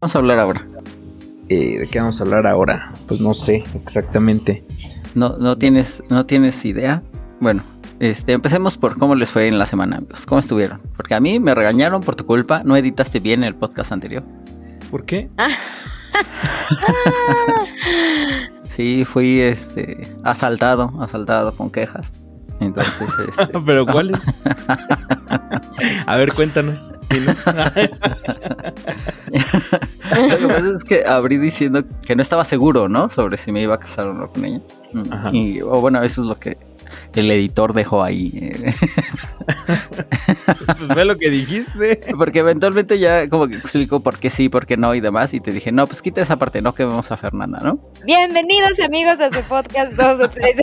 Vamos a hablar ahora. Eh, ¿De qué vamos a hablar ahora? Pues no sé exactamente. No, no tienes, no tienes idea. Bueno, este, empecemos por cómo les fue en la semana, amigos. ¿Cómo estuvieron? Porque a mí me regañaron por tu culpa. No editaste bien el podcast anterior. ¿Por qué? sí, fui este asaltado, asaltado con quejas. Entonces, este... ¿Pero cuáles? A ver, cuéntanos. Lo que pasa es que abrí diciendo que no estaba seguro, ¿no? Sobre si me iba a casar o no con ella. Y, o bueno, eso es lo que el editor dejó ahí. Eh. pues ve lo que dijiste. Porque eventualmente ya como que explicó por qué sí, por qué no y demás. Y te dije, no, pues quita esa parte, no que vemos a Fernanda, ¿no? Bienvenidos amigos a su podcast 2 o 3.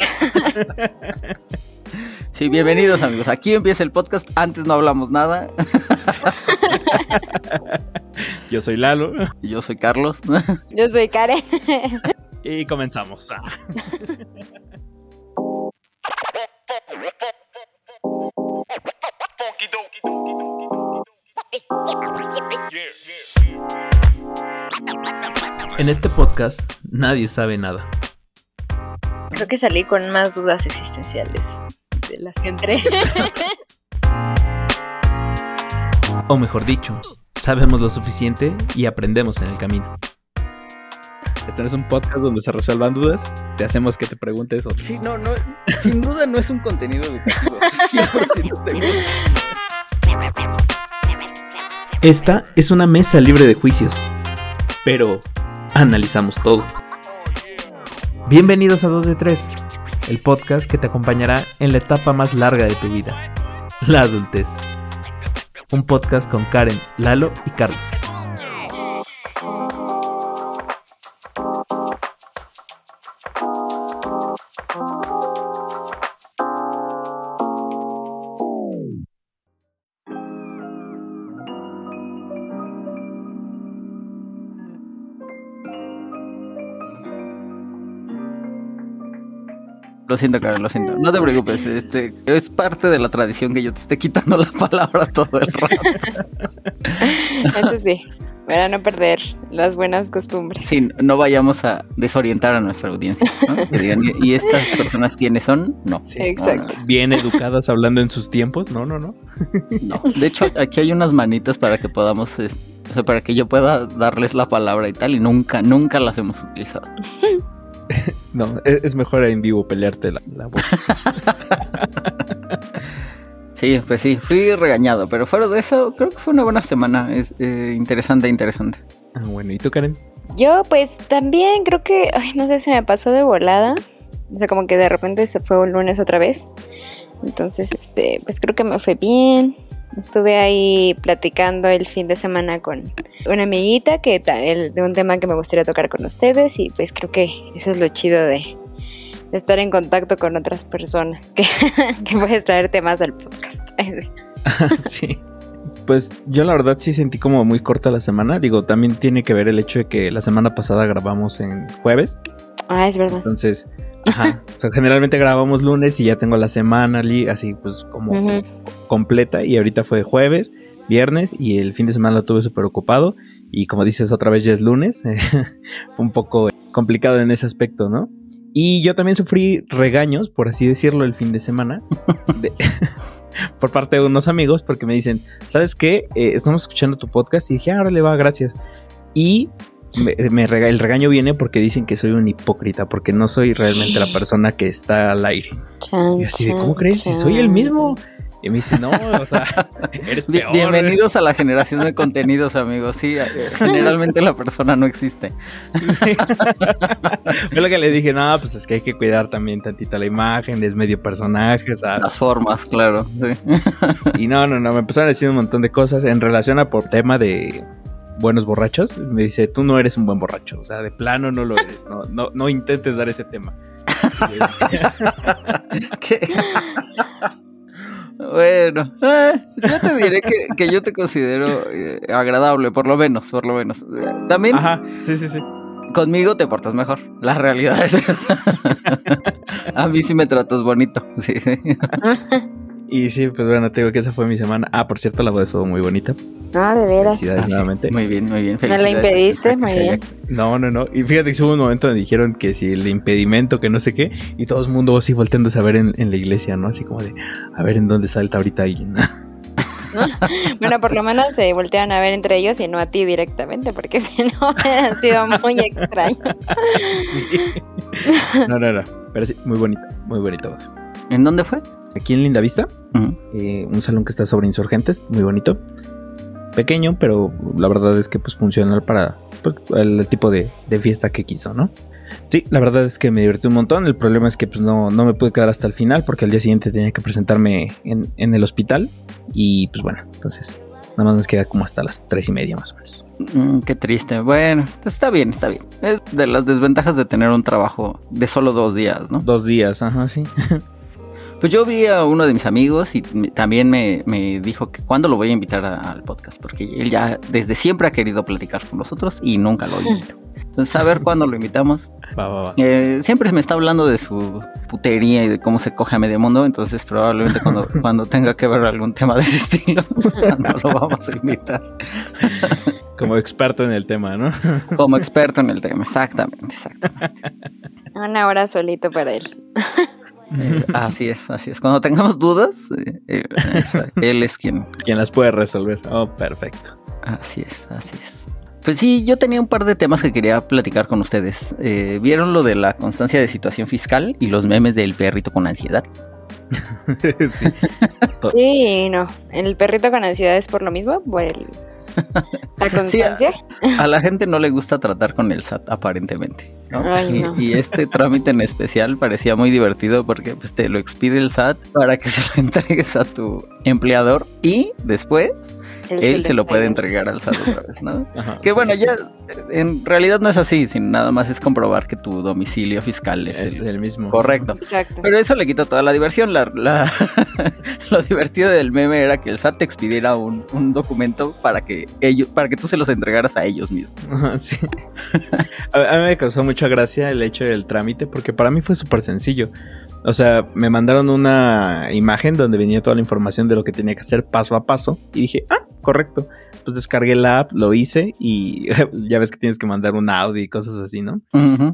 Sí, bienvenidos amigos. Aquí empieza el podcast. Antes no hablamos nada. Yo soy Lalo. Yo soy Carlos. Yo soy Karen. Y comenzamos. En este podcast nadie sabe nada. Creo que salí con más dudas existenciales de las que entré. o mejor dicho, sabemos lo suficiente y aprendemos en el camino. Este no es un podcast donde se resuelvan dudas, te hacemos que te preguntes otras. Sí, no, no, sin duda no es un contenido educativo. Esta es una mesa libre de juicios, pero analizamos todo. Bienvenidos a 2 de 3, el podcast que te acompañará en la etapa más larga de tu vida, la adultez. Un podcast con Karen, Lalo y Carlos. Lo siento, Karen, lo siento. No te preocupes, este es parte de la tradición que yo te esté quitando la palabra todo el rato. Eso sí, para no perder las buenas costumbres. Sí, no vayamos a desorientar a nuestra audiencia. Que digan, ¿y estas personas quiénes son? No. Exacto. Bien educadas hablando en sus tiempos. No, no, no. No. De hecho, aquí hay unas manitas para que podamos, o sea, para que yo pueda darles la palabra y tal, y nunca, nunca las hemos utilizado. No, e-, es, mejor en vivo pelearte la, voz. sí, pues sí, fui regañado, pero fuera de eso, creo que fue una buena semana. Es eh, interesante, interesante. Ah, bueno, ¿y tú, Karen? Yo, pues también creo que, ay, no sé si me pasó de volada. O sea, como que de repente se fue un lunes otra vez. Entonces, este, pues creo que me fue bien. Estuve ahí platicando el fin de semana con una amiguita que de un tema que me gustaría tocar con ustedes y pues creo que eso es lo chido de, estar en contacto con otras personas, que, que puedes traer temas al podcast. sí. Pues yo la verdad sí sentí como muy corta la semana. Digo, también tiene que ver el hecho de que la semana pasada grabamos en jueves. Ah, es verdad. Entonces, ajá. o sea, generalmente grabamos lunes y ya tengo la semana así pues como completa. Y ahorita fue jueves, viernes y el fin de semana lo tuve súper ocupado. Y como dices, otra vez ya es lunes. fue un poco complicado en ese aspecto, ¿no? Y yo también sufrí regaños, por así decirlo, el fin de semana. por parte de unos amigos porque me dicen, ¿sabes qué? Eh, estamos escuchando tu podcast y dije, ahora le va, gracias. Y me, el regaño viene porque dicen que soy un hipócrita, porque no soy realmente la persona que está al aire. y así de, ¿cómo crees? Si soy el mismo. Y me dice, no, o sea, eres peor. Bienvenidos a la generación de contenidos, amigos. Sí, eh, generalmente la persona no existe. Fue lo que le dije, no, pues es que hay que cuidar también tantito la imagen, es medio personaje, Las formas, claro. Y no, no, no, me empezaron a decir un montón de cosas en relación a por tema de, buenos borrachos, me dice, tú no eres un buen borracho, o sea, de plano no lo eres, no, no, no intentes dar ese tema. bueno, eh, yo te diré que, yo te considero eh, agradable, por lo menos, por lo menos. También. Ajá, sí, sí, sí. Conmigo te portas mejor. La realidad es esa. A mí sí me tratas bonito. Sí, sí. Y sí, pues bueno, te digo que esa fue mi semana. Ah, por cierto, la boda estuvo muy bonita. Ah, de veras. Felicidades Ah, sí. nuevamente. Muy bien, muy bien. No la impediste, muy haya- bien. No, no, no. Y fíjate que hubo un momento donde dijeron que si el impedimento, que no sé qué, y todo el mundo así volteándose a ver en, en la iglesia, ¿no? Así como de, a ver en dónde salta ahorita alguien. Bueno, por lo menos se voltean a ver entre ellos y no a ti directamente, porque si no hubiera sido muy extraño. no, no, no. Pero sí, muy bonito, muy bonito. ¿En dónde fue? Aquí en Linda Vista, Ujú. eh, un salón que está sobre insurgentes, muy bonito. Pequeño, pero la verdad es que pues funcional para pues, el tipo de, de fiesta que quiso, ¿no? Sí, la verdad es que me divertí un montón. El problema es que pues no, no me pude quedar hasta el final porque al día siguiente tenía que presentarme en, en el hospital. Y pues bueno, entonces nada más nos queda como hasta las tres y media más o menos. Mm, qué triste. Bueno, está bien, está bien. Es de las desventajas de tener un trabajo de solo dos días, ¿no? Dos días, ajá, sí. Pues yo vi a uno de mis amigos y también me, me dijo que cuándo lo voy a invitar a- al podcast, porque él ya desde siempre ha querido platicar con nosotros y nunca lo invito. Entonces, a ver cuándo lo invitamos. Va, va, va. Eh, siempre me está hablando de su putería y de cómo se coge a medio mundo, entonces probablemente cuando, cuando tenga que ver algún tema de ese estilo, no lo vamos a invitar. Como experto en el tema, ¿no? Como experto en el tema, exactamente, exactamente. Una hora solito para él. Eh, así es, así es. Cuando tengamos dudas, eh, eh, esa- él es quien, Quien las puede resolver. Oh, perfecto. Así es, así es. Pues sí, yo tenía un par de temas que quería platicar con ustedes. Eh, ¿Vieron lo de la constancia de situación fiscal y los memes del perrito con ansiedad? sí. Sí, no. ¿El perrito con ansiedad es por lo mismo? ¿Por el- la constancia? A la gente no le gusta tratar con el SAT, aparentemente. ¿no? Ay, y, y este trámite en especial parecía muy divertido porque pues, te lo expide el SAT para que se lo entregues a tu empleador y después él se lo puede entrega. entregar al SAT otra vez, ¿no? Ajá, Que sí. bueno, ya en realidad no es así, sino nada más es comprobar que tu domicilio fiscal es, Es el el mismo. correcto. Exacto. Pero eso le quita toda la diversión. La, la- lo divertido del meme era que el SAT te expidiera un, un documento para que ellos, para que tú se los entregaras a ellos mismos. Ajá, sí. A, a mí me causó mucha gracia el hecho del trámite porque para mí fue súper sencillo. O sea, me mandaron una imagen donde venía toda la información de lo que tenía que hacer paso a paso y dije, ah, correcto. Pues descargué la app, lo hice y ya ves que tienes que mandar un audio y cosas así, ¿no?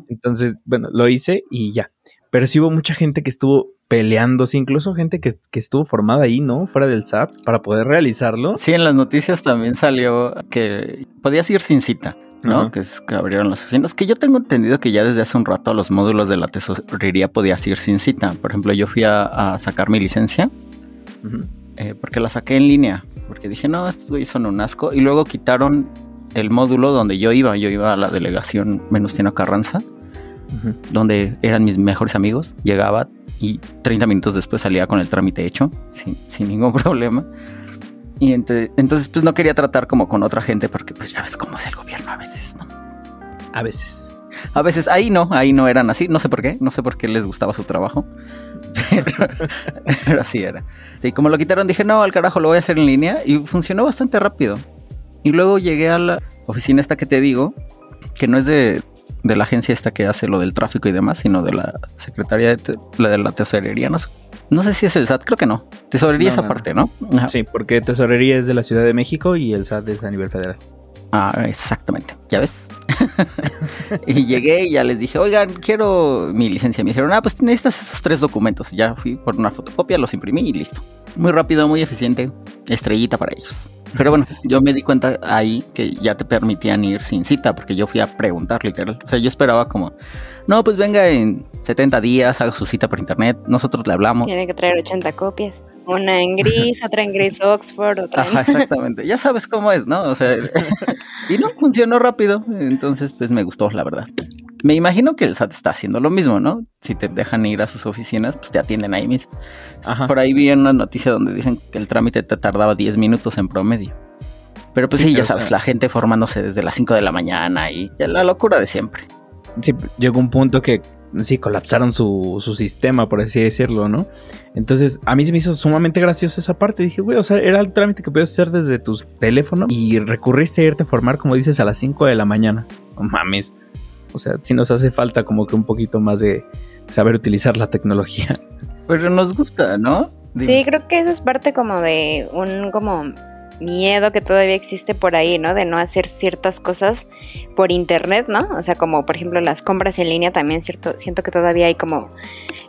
Entonces, bueno, lo hice y ya. Pero sí hubo mucha gente que estuvo peleándose, incluso gente que, que estuvo formada ahí, ¿no? Fuera del SAP para poder realizarlo. Sí, en las noticias también salió que podías ir sin cita. ¿no? Que es que abrieron las oficinas. Que yo tengo entendido que ya desde hace un rato a los módulos de la tesorería podías ir sin cita. Por ejemplo, yo fui a, a sacar mi licencia eh, porque la saqué en línea. Porque dije, no, estos güeyes son un asco. Y luego quitaron el módulo donde yo iba. Yo iba a la delegación Menustiano Carranza, Ujú. donde eran mis mejores amigos. Llegaba y 30 minutos después salía con el trámite hecho, sin, sin ningún problema. Y ente- entonces, pues no quería tratar como con otra gente, porque pues ya ves cómo es el gobierno a veces, ¿no? A veces. A veces ahí no, ahí no eran así, no sé por qué, no sé por qué les gustaba su trabajo, pero, pero así era. Y como lo quitaron dije, no, al carajo, lo voy a hacer en línea y funcionó bastante rápido. Y luego llegué a la oficina esta que te digo, que no es de, de la agencia esta que hace lo del tráfico y demás, sino de la Secretaría de, la de la Tesorería, no sé. No sé si es el SAT, creo que no. Tesorería No, esa no, parte, ¿no? Ajá. Sí, porque Tesorería es de la Ciudad de México y el SAT es a nivel federal. Ah, exactamente, ya ves. y llegué y ya les dije, oigan, quiero mi licencia. Me dijeron, ah, pues necesitas esos tres documentos. Ya fui por una fotocopia, los imprimí y listo. Muy rápido, muy eficiente. Estrellita para ellos. Pero bueno, yo me di cuenta ahí que ya te permitían ir sin cita, porque yo fui a preguntar literal. O sea, yo esperaba como, no, pues venga en 70 días, haga su cita por internet, nosotros le hablamos. Tiene que traer 80 copias. Una en gris, otra en gris Oxford, otra Ajá, en... exactamente. Ya sabes cómo es, ¿no? O sea, y no funcionó rápido. Entonces, pues me gustó, la verdad. Me imagino que el SAT está haciendo lo mismo, ¿no? Si te dejan ir a sus oficinas, pues te atienden ahí mismo. Ajá. Por ahí vi una noticia donde dicen que el trámite te tardaba 10 minutos en promedio. Pero pues sí, Sí, ya sabes, sea- la gente formándose desde las 5 de la mañana y la locura de siempre. Sí, llegó un punto que sí colapsaron su, su sistema, por así decirlo, ¿no? Entonces, a mí se me hizo sumamente graciosa esa parte. Dije, güey, o sea, era el trámite que podías hacer desde tu teléfono y recurriste a irte a formar, como dices, a las 5 de la mañana. No mames. O sea, sí nos hace falta como que un poquito más de saber utilizar la tecnología. Pero nos gusta, ¿no? Sí, creo que eso es parte como de un como miedo que todavía existe por ahí, ¿no? De no hacer ciertas cosas por internet, ¿no? O sea, como por ejemplo las compras en línea también siento que todavía hay como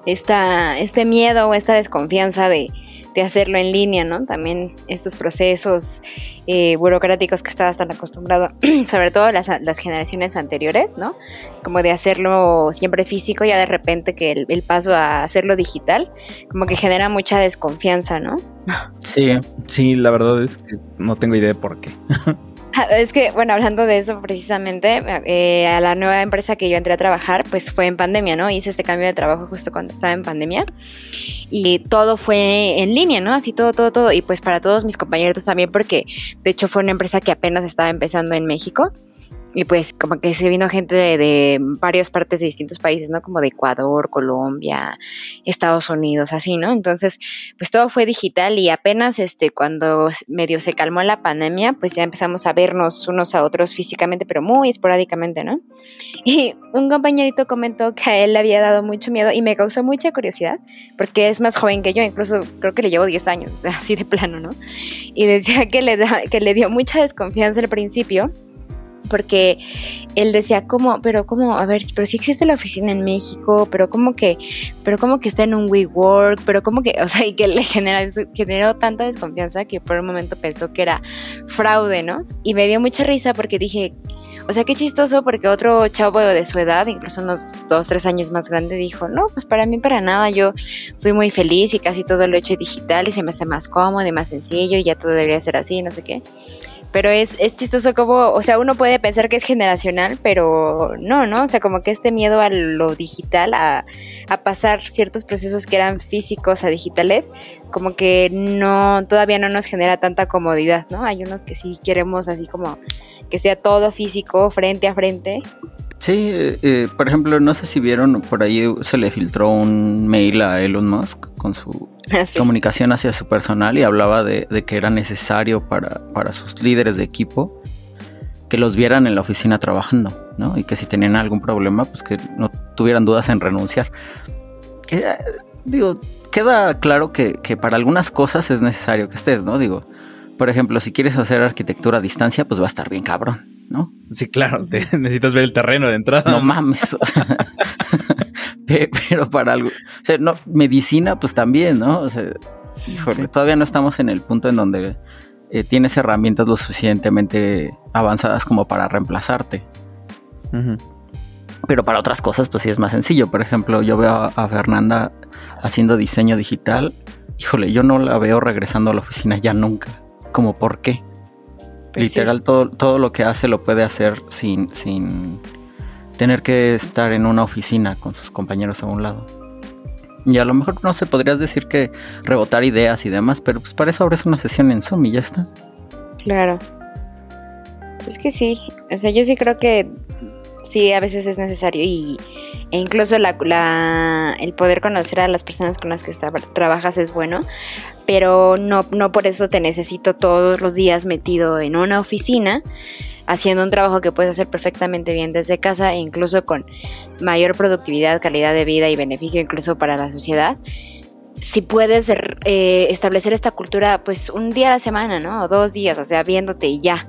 esta, este miedo o esta desconfianza de de hacerlo en línea, ¿no? También estos procesos eh, burocráticos que estabas tan acostumbrado, sobre todo las, las, generaciones anteriores, ¿no? Como de hacerlo siempre físico, ya de repente que el, el, paso a hacerlo digital, como que genera mucha desconfianza, ¿no? Sí, sí, la verdad es que no tengo idea de por qué. Es que, bueno, hablando de eso precisamente, eh, a la nueva empresa que yo entré a trabajar, pues fue en pandemia, ¿no? Hice este cambio de trabajo justo cuando estaba en pandemia y todo fue en línea, ¿no? Así todo, todo, todo. Y pues para todos mis compañeros también, porque de hecho fue una empresa que apenas estaba empezando en México. Y pues como que se vino gente de, varias partes de distintos países, ¿no? Como de Ecuador, Colombia, Estados Unidos, así, ¿no? Entonces, pues todo fue digital y apenas este, cuando medio se calmó la pandemia, pues ya empezamos a vernos unos a otros físicamente, pero muy esporádicamente, ¿no? Y un compañerito comentó que a él le había dado mucho miedo y me causó mucha curiosidad, porque es más joven que yo, incluso creo que le llevo 10 años, así de plano, ¿no? Y decía que le, da, que le dio mucha desconfianza al principio porque él decía como, pero como, a ver, pero si existe la oficina en México, pero como que, pero como que está en un WeWork, pero como que, o sea, y que le generó tanta desconfianza que por un momento pensó que era fraude, ¿no? Y me dio mucha risa porque dije, o sea, qué chistoso porque otro chavo de su edad, incluso unos dos, tres años más grande, dijo, no, pues para mí para nada, yo fui muy feliz y casi todo lo he hecho digital y se me hace más cómodo y más sencillo y ya todo debería ser así, no sé qué pero es, es chistoso como, o sea, uno puede pensar que es generacional, pero no, ¿no? O sea, como que este miedo a lo digital, a, a pasar ciertos procesos que eran físicos a digitales, como que no, todavía no nos genera tanta comodidad, ¿no? Hay unos que sí queremos así como que sea todo físico, frente a frente. Sí, eh, eh, por ejemplo, no sé si vieron, por ahí se le filtró un mail a Elon Musk con su ah, comunicación hacia su personal y hablaba de, que era necesario para, para, sus líderes de equipo que los vieran en la oficina trabajando, ¿no? Y que si tenían algún problema, pues que no tuvieran dudas en renunciar. Que, digo, queda claro que, que para algunas cosas es necesario que estés, ¿no? Digo, por ejemplo, si quieres hacer arquitectura a distancia, pues va a estar bien cabrón, ¿no? Sí, claro, necesitas ver el terreno de entrada. No mames. pero para algo, o sea, no, medicina, pues también, ¿no? O sea, híjole, todavía no estamos en el punto en donde eh, tienes herramientas lo suficientemente avanzadas como para reemplazarte. Pero para otras cosas, pues sí es más sencillo. Por ejemplo, yo veo a, a Fernanda haciendo diseño digital. Híjole, yo no la veo regresando a la oficina ya nunca. Como por qué. Pues Literal, todo, todo lo que hace lo puede hacer sin, sin tener que estar en una oficina con sus compañeros a un lado. Y a lo mejor no se podrías decir que rebotar ideas y demás, pero pues para eso abres una sesión en Zoom y ya está. Claro. Es que sí, o sea, yo sí creo que sí, a veces es necesario y, e incluso la, el poder conocer a las personas con las que trabajas es bueno, pero no, no por eso te necesito todos los días metido en una oficina haciendo un trabajo que puedes hacer perfectamente bien desde casa e incluso con mayor productividad, calidad de vida y beneficio incluso para la sociedad. Si puedes eh, establecer esta cultura, pues un día a la semana, ¿no? O dos días, o sea, viéndote y ya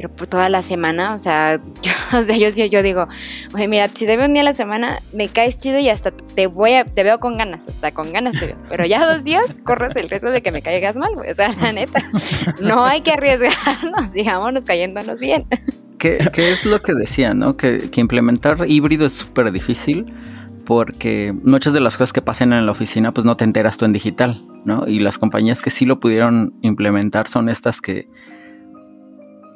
pero por toda la semana, o sea, yo, o yo, digo, oye, mira, si te veo un día a la semana, me caes chido y hasta te voy a, te veo con ganas, hasta con ganas te veo. Pero ya dos días corres el riesgo de que me caigas mal. O sea, la neta, no hay que arriesgarnos, digámonos cayéndonos bien. ¿Qué, qué es lo que decía, no? Que, que implementar híbrido es súper difícil porque muchas de las cosas que pasan en la oficina, pues no te enteras tú en digital, ¿no? Y las compañías que sí lo pudieron implementar son estas que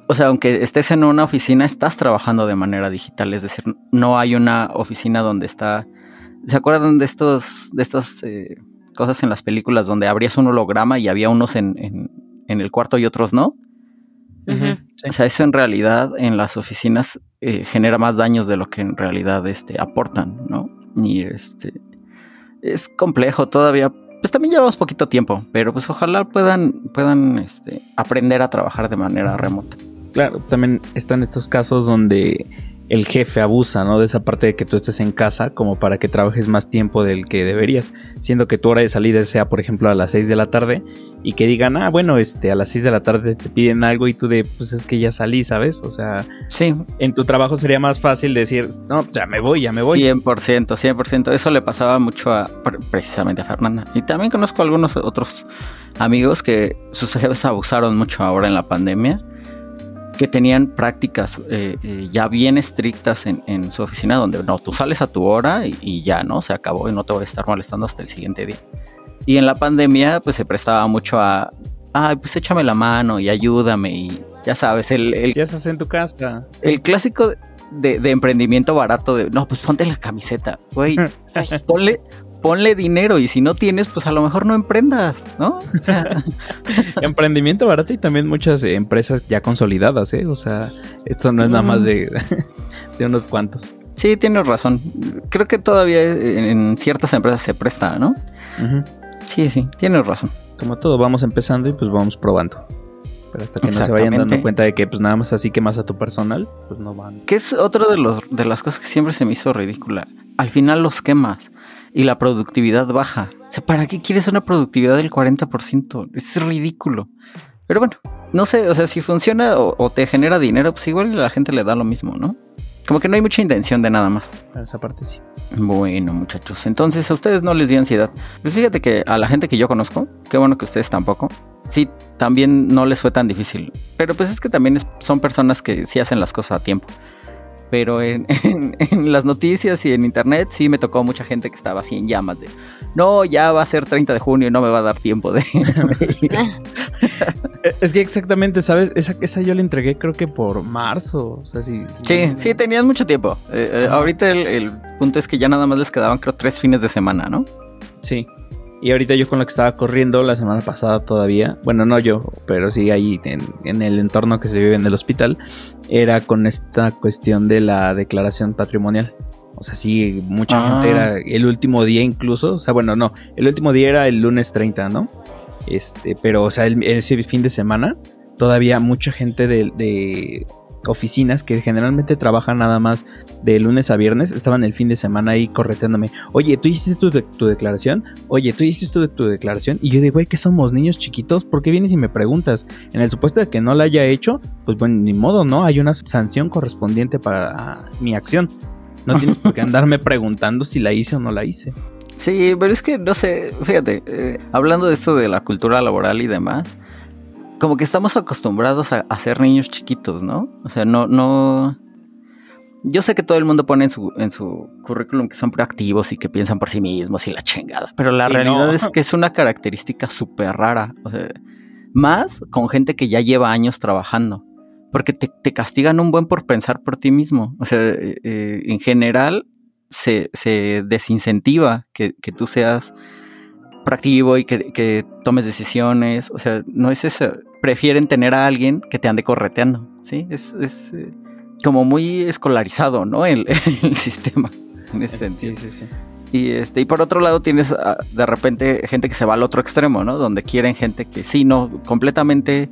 o sea, aunque estés en una oficina, estás trabajando de manera digital. Es decir, no hay una oficina donde está. ¿Se acuerdan de estos, de estas eh, cosas en las películas donde abrías un holograma y había unos en, en, el cuarto y otros no? O sea, eso en realidad en las oficinas eh, genera más daños de lo que en realidad este, aportan, ¿no? Y este es complejo todavía. Pues también llevamos poquito tiempo, pero pues ojalá puedan, puedan este, aprender a trabajar de manera remota. Claro, también están estos casos donde el jefe abusa, ¿no? De esa parte de que tú estés en casa como para que trabajes más tiempo del que deberías, siendo que tu hora de salida sea, por ejemplo, a las 6 de la tarde y que digan, ah, bueno, este, a las 6 de la tarde te piden algo y tú de, pues es que ya salí, ¿sabes? O sea, sí. en tu trabajo sería más fácil decir, no, ya me voy, ya me voy. 100%, 100%. Eso le pasaba mucho a, precisamente a Fernanda. Y también conozco algunos otros amigos que sus jefes abusaron mucho ahora en la pandemia que tenían prácticas eh, eh, ya bien estrictas en, su oficina, donde no, tú sales a tu hora y, ya, ¿no? Se acabó y no te voy a estar molestando hasta el siguiente día. Y en la pandemia, pues se prestaba mucho a, ay, pues échame la mano y ayúdame y ya sabes, el... el ya estás en tu casa. El clásico de, de, emprendimiento barato de, no, pues ponte la camiseta, güey, ponle, ponle dinero y si no tienes, pues a lo mejor no emprendas, ¿no? Emprendimiento barato y también muchas empresas ya consolidadas, ¿eh? O sea, esto no es nada más de, de unos cuantos. Sí, tienes razón. Creo que todavía en ciertas empresas se presta, ¿no? Sí, sí, tienes razón. Como todo, vamos empezando y pues vamos probando. Pero hasta que no se vayan dando cuenta de que pues nada más así quemas a tu personal, pues no van. Que es otra de, los, de las cosas que siempre se me hizo ridícula. Al final los quemas y la productividad baja. O sea, ¿para qué quieres una productividad del 40%? Es ridículo. Pero bueno, no sé, o sea, si funciona o, te genera dinero, pues igual a la gente le da lo mismo, ¿no? Como que no hay mucha intención de nada más. esa parte sí. Bueno, muchachos, entonces a ustedes no les dio ansiedad. Pues fíjate que a la gente que yo conozco, qué bueno que ustedes tampoco, sí, también no les fue tan difícil. Pero pues es que también son personas que sí hacen las cosas a tiempo pero en, las noticias y en internet sí me tocó mucha gente que estaba así en llamas de, no, ya va a ser 30 de junio y no me va a dar tiempo de... es que exactamente, ¿sabes? Esa, esa yo la entregué creo que por marzo. O sea, sí, sí, sí, tenían mucho tiempo. Eh, eh, ahorita el, el, punto es que ya nada más les quedaban creo tres fines de semana, ¿no? Sí. Y ahorita yo con lo que estaba corriendo la semana pasada todavía, bueno, no yo, pero sí ahí en, el entorno que se vive en el hospital, era con esta cuestión de la declaración patrimonial. O sea, sí, mucha gente era ah. el último día incluso, o sea, bueno, no, el último día era el lunes 30, ¿no? Este, pero, o sea, ese fin de semana, todavía mucha gente de oficinas que generalmente trabajan nada más de lunes a viernes, estaban el fin de semana ahí correteándome. Oye, ¿tú hiciste tu, tu declaración? Oye, ¿tú hiciste tu, tu declaración? Y yo digo, güey, que somos niños chiquitos? ¿Por qué vienes y me preguntas? En el supuesto de que no la haya hecho, pues bueno, ni modo, ¿no? Hay una sanción correspondiente para mi acción. No tienes por qué andarme preguntando si la hice o no la hice. Sí, pero es que no sé, fíjate, eh, hablando de esto de la cultura laboral y demás, como que estamos acostumbrados a, ser niños chiquitos, ¿no? O sea, no, no. Yo sé que todo el mundo pone en su, en su currículum que son proactivos y que piensan por sí mismos y la chingada. Pero la realidad es que es una característica súper rara. O sea, más con gente que ya lleva años trabajando. Porque te, castigan un buen por pensar por ti mismo. O sea, eh, eh, en general se, se desincentiva que, que tú seas proactivo y que, tomes decisiones. O sea, no es eso. Prefieren tener a alguien que te ande correteando. Sí, es, es eh, como muy escolarizado, ¿no? El, sistema en ese sentido. Sí, sí, sí. Y, este, y por otro lado tienes ah, de repente gente que se va al otro extremo, ¿no? Donde quieren gente que sí, no, completamente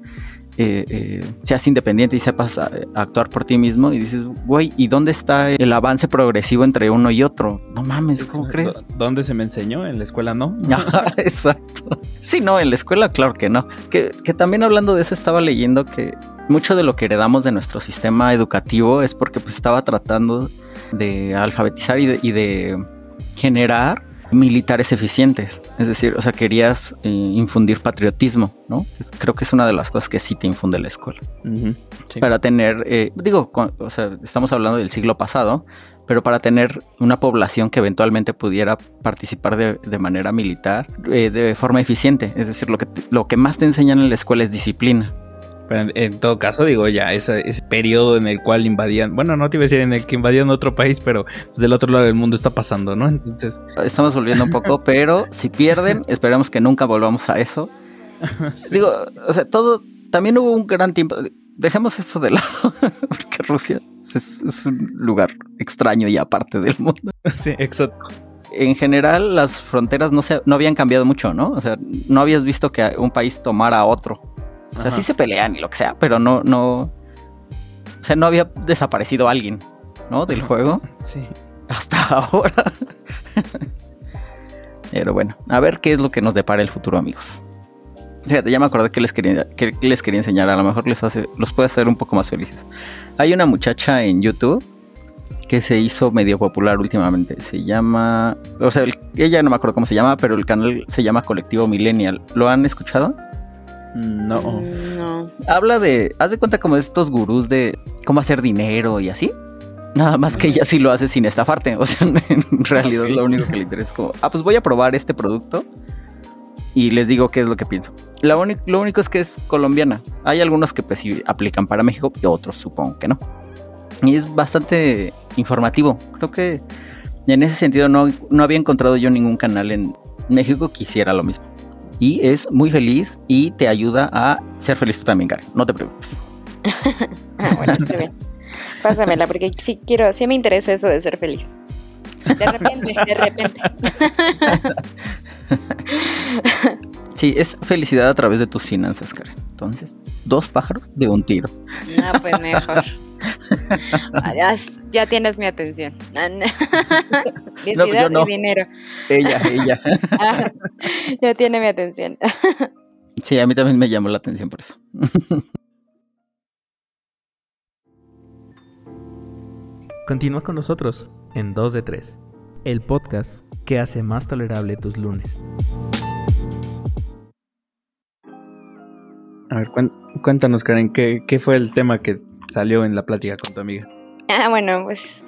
eh, eh, seas independiente y sepas eh, actuar por ti mismo y dices, güey, ¿y dónde está el avance progresivo entre uno y otro? No mames, ¿cómo crees? ¿Dónde se me enseñó? ¿En la escuela no? exacto. Sí, no, en la escuela claro que no. Que, también hablando de eso estaba leyendo que mucho de lo que heredamos de nuestro sistema educativo es porque pues estaba tratando de alfabetizar y de generar militares eficientes. Es decir, o sea, querías eh, infundir patriotismo, ¿no? Creo que es una de las cosas que sí te infunde la escuela. Para tener, eh, digo, o sea, estamos hablando del siglo pasado, pero para tener una población que eventualmente pudiera participar de, manera militar eh, de forma eficiente. Es decir, lo que, lo que más te enseñan en la escuela es disciplina en, todo caso, digo, ya ese, ese, periodo en el cual invadían, bueno, no te iba a decir en el que invadían otro país, pero pues, del otro lado del mundo está pasando, ¿no? Entonces. Estamos volviendo un poco, pero si pierden, esperamos que nunca volvamos a eso. Digo, o sea, todo. También hubo un gran tiempo. Dejemos esto de lado, porque Rusia es, un lugar extraño y aparte del mundo. Sí, exacto en general las fronteras no, se, no habían cambiado mucho, ¿no? O sea, no habías visto que un país tomara a otro. O sea, sí se pelean y lo que sea, pero no, no. O sea, no había desaparecido alguien, ¿no? Del juego. Sí. Hasta ahora. Pero bueno, a ver qué es lo que nos depara el futuro, amigos. Fíjate, ya me acordé que les quería, que les quería enseñar. A lo mejor les hace, los puede hacer un poco más felices. Hay una muchacha en YouTube que se hizo medio popular últimamente. Se llama. O sea, ella no me acuerdo cómo se llama, pero el canal se llama Colectivo Millennial. ¿Lo han escuchado? No. No. Habla de. Haz de cuenta como estos gurús de cómo hacer dinero y así. Nada más que ella sí lo hace sin estafarte. O sea, en realidad lo único que le interesa es como, ah, pues voy a probar este producto y les digo qué es lo que pienso. Lo, único, lo único es que es colombiana. Hay algunos que pues sí aplican para México y otros supongo que no. Y es bastante informativo. Creo que en ese sentido no, no había encontrado yo ningún canal en México que hiciera lo mismo. Y es muy feliz y te ayuda a ser feliz tú también, Karen. No te preocupes. ah, bueno, está bien. Pásamela, porque sí quiero, sí me interesa eso de ser feliz. De repente, de repente. Sí, es felicidad a través de tus finanzas, Karen. Entonces, dos pájaros de un tiro. No, pues mejor. Ya, ya tienes mi atención. Felicidad No, pues yo no. y dinero. Ella, ella. Ah, ya tiene mi atención. Sí, a mí también me llamó la atención por eso. Continúa con nosotros en 2 de 3, el podcast que hace más tolerable tus lunes. A ver, cuéntanos, Karen, ¿qué, ¿qué fue el tema que salió en la plática con tu amiga? Ah, bueno, pues,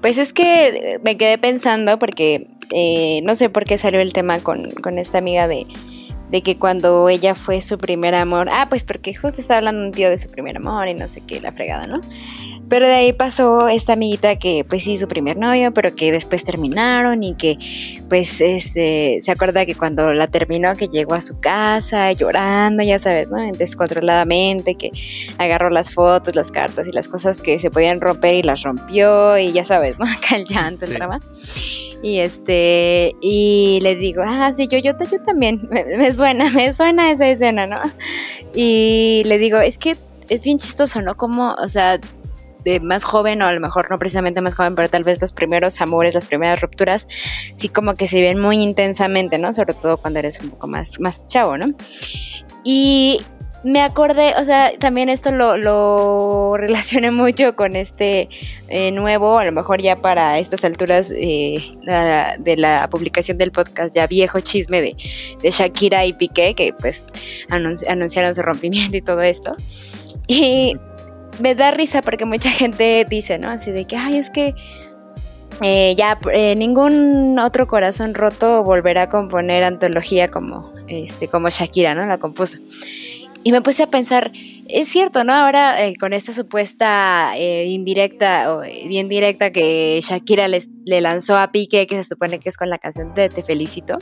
pues es que eh, me quedé pensando porque eh, no sé por qué salió el tema con, con esta amiga de, de que cuando ella fue su primer amor, ah, pues porque justo estaba hablando un tío de su primer amor y no sé qué, la fregada, ¿no? Pero de ahí pasó esta amiguita que pues sí, su primer novio, pero que después terminaron y que pues este, se acuerda que cuando la terminó, que llegó a su casa llorando, ya sabes, ¿no? Descontroladamente, que agarró las fotos, las cartas y las cosas que se podían romper y las rompió y ya sabes, ¿no? Acá el llanto, el Sí. drama. Y este, y le digo, ah, sí, yo, yo, yo también, me, me suena, me suena esa escena, ¿no? Y le digo, es que es bien chistoso, ¿no? Como, o sea, de más joven, o a lo mejor no precisamente más joven, pero tal vez los primeros amores, las primeras rupturas, sí como que se ven muy intensamente, ¿no? Sobre todo cuando eres un poco más, más chavo, ¿no? Y me acordé, o sea, también esto lo, lo relacioné mucho con este eh, nuevo, a lo mejor ya para estas alturas eh, la- de la publicación del podcast, ya viejo chisme de, de Shakira y Piqué, que pues anunci- anunciaron su rompimiento y todo esto. Y me da risa porque mucha gente dice, ¿no? Así de que, ay, es que eh, ya eh, ningún otro corazón roto volverá a componer antología como, este, como Shakira, ¿no? La compuso. Y me puse a pensar, es cierto, ¿no? Ahora eh, con esta supuesta eh, indirecta o eh, bien directa que Shakira le lanzó a Piqué, que se supone que es con la canción de Te Felicito,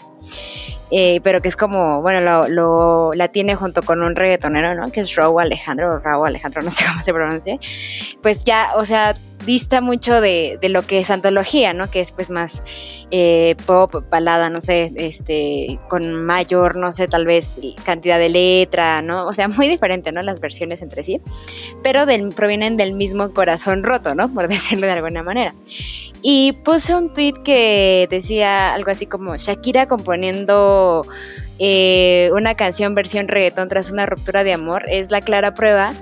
pero que es como, bueno, lo, la tiene junto con un reggaetonero, ¿no? Que es Raúl Alejandro, Raúl Alejandro, no sé cómo se pronuncia. Pues ya, o sea, dista mucho de, lo que es antología, ¿no? Que es pues más pop, balada, no sé, este, con mayor, no sé, tal vez cantidad de letra, ¿no? O sea, muy diferente, ¿no? Las versiones entre sí, pero provienen del mismo corazón roto, ¿no? Por decirlo de alguna manera. Y puse un tweet que decía algo así como Shakira componiendo eh, una canción versión reggaetón tras una ruptura de amor es la clara prueba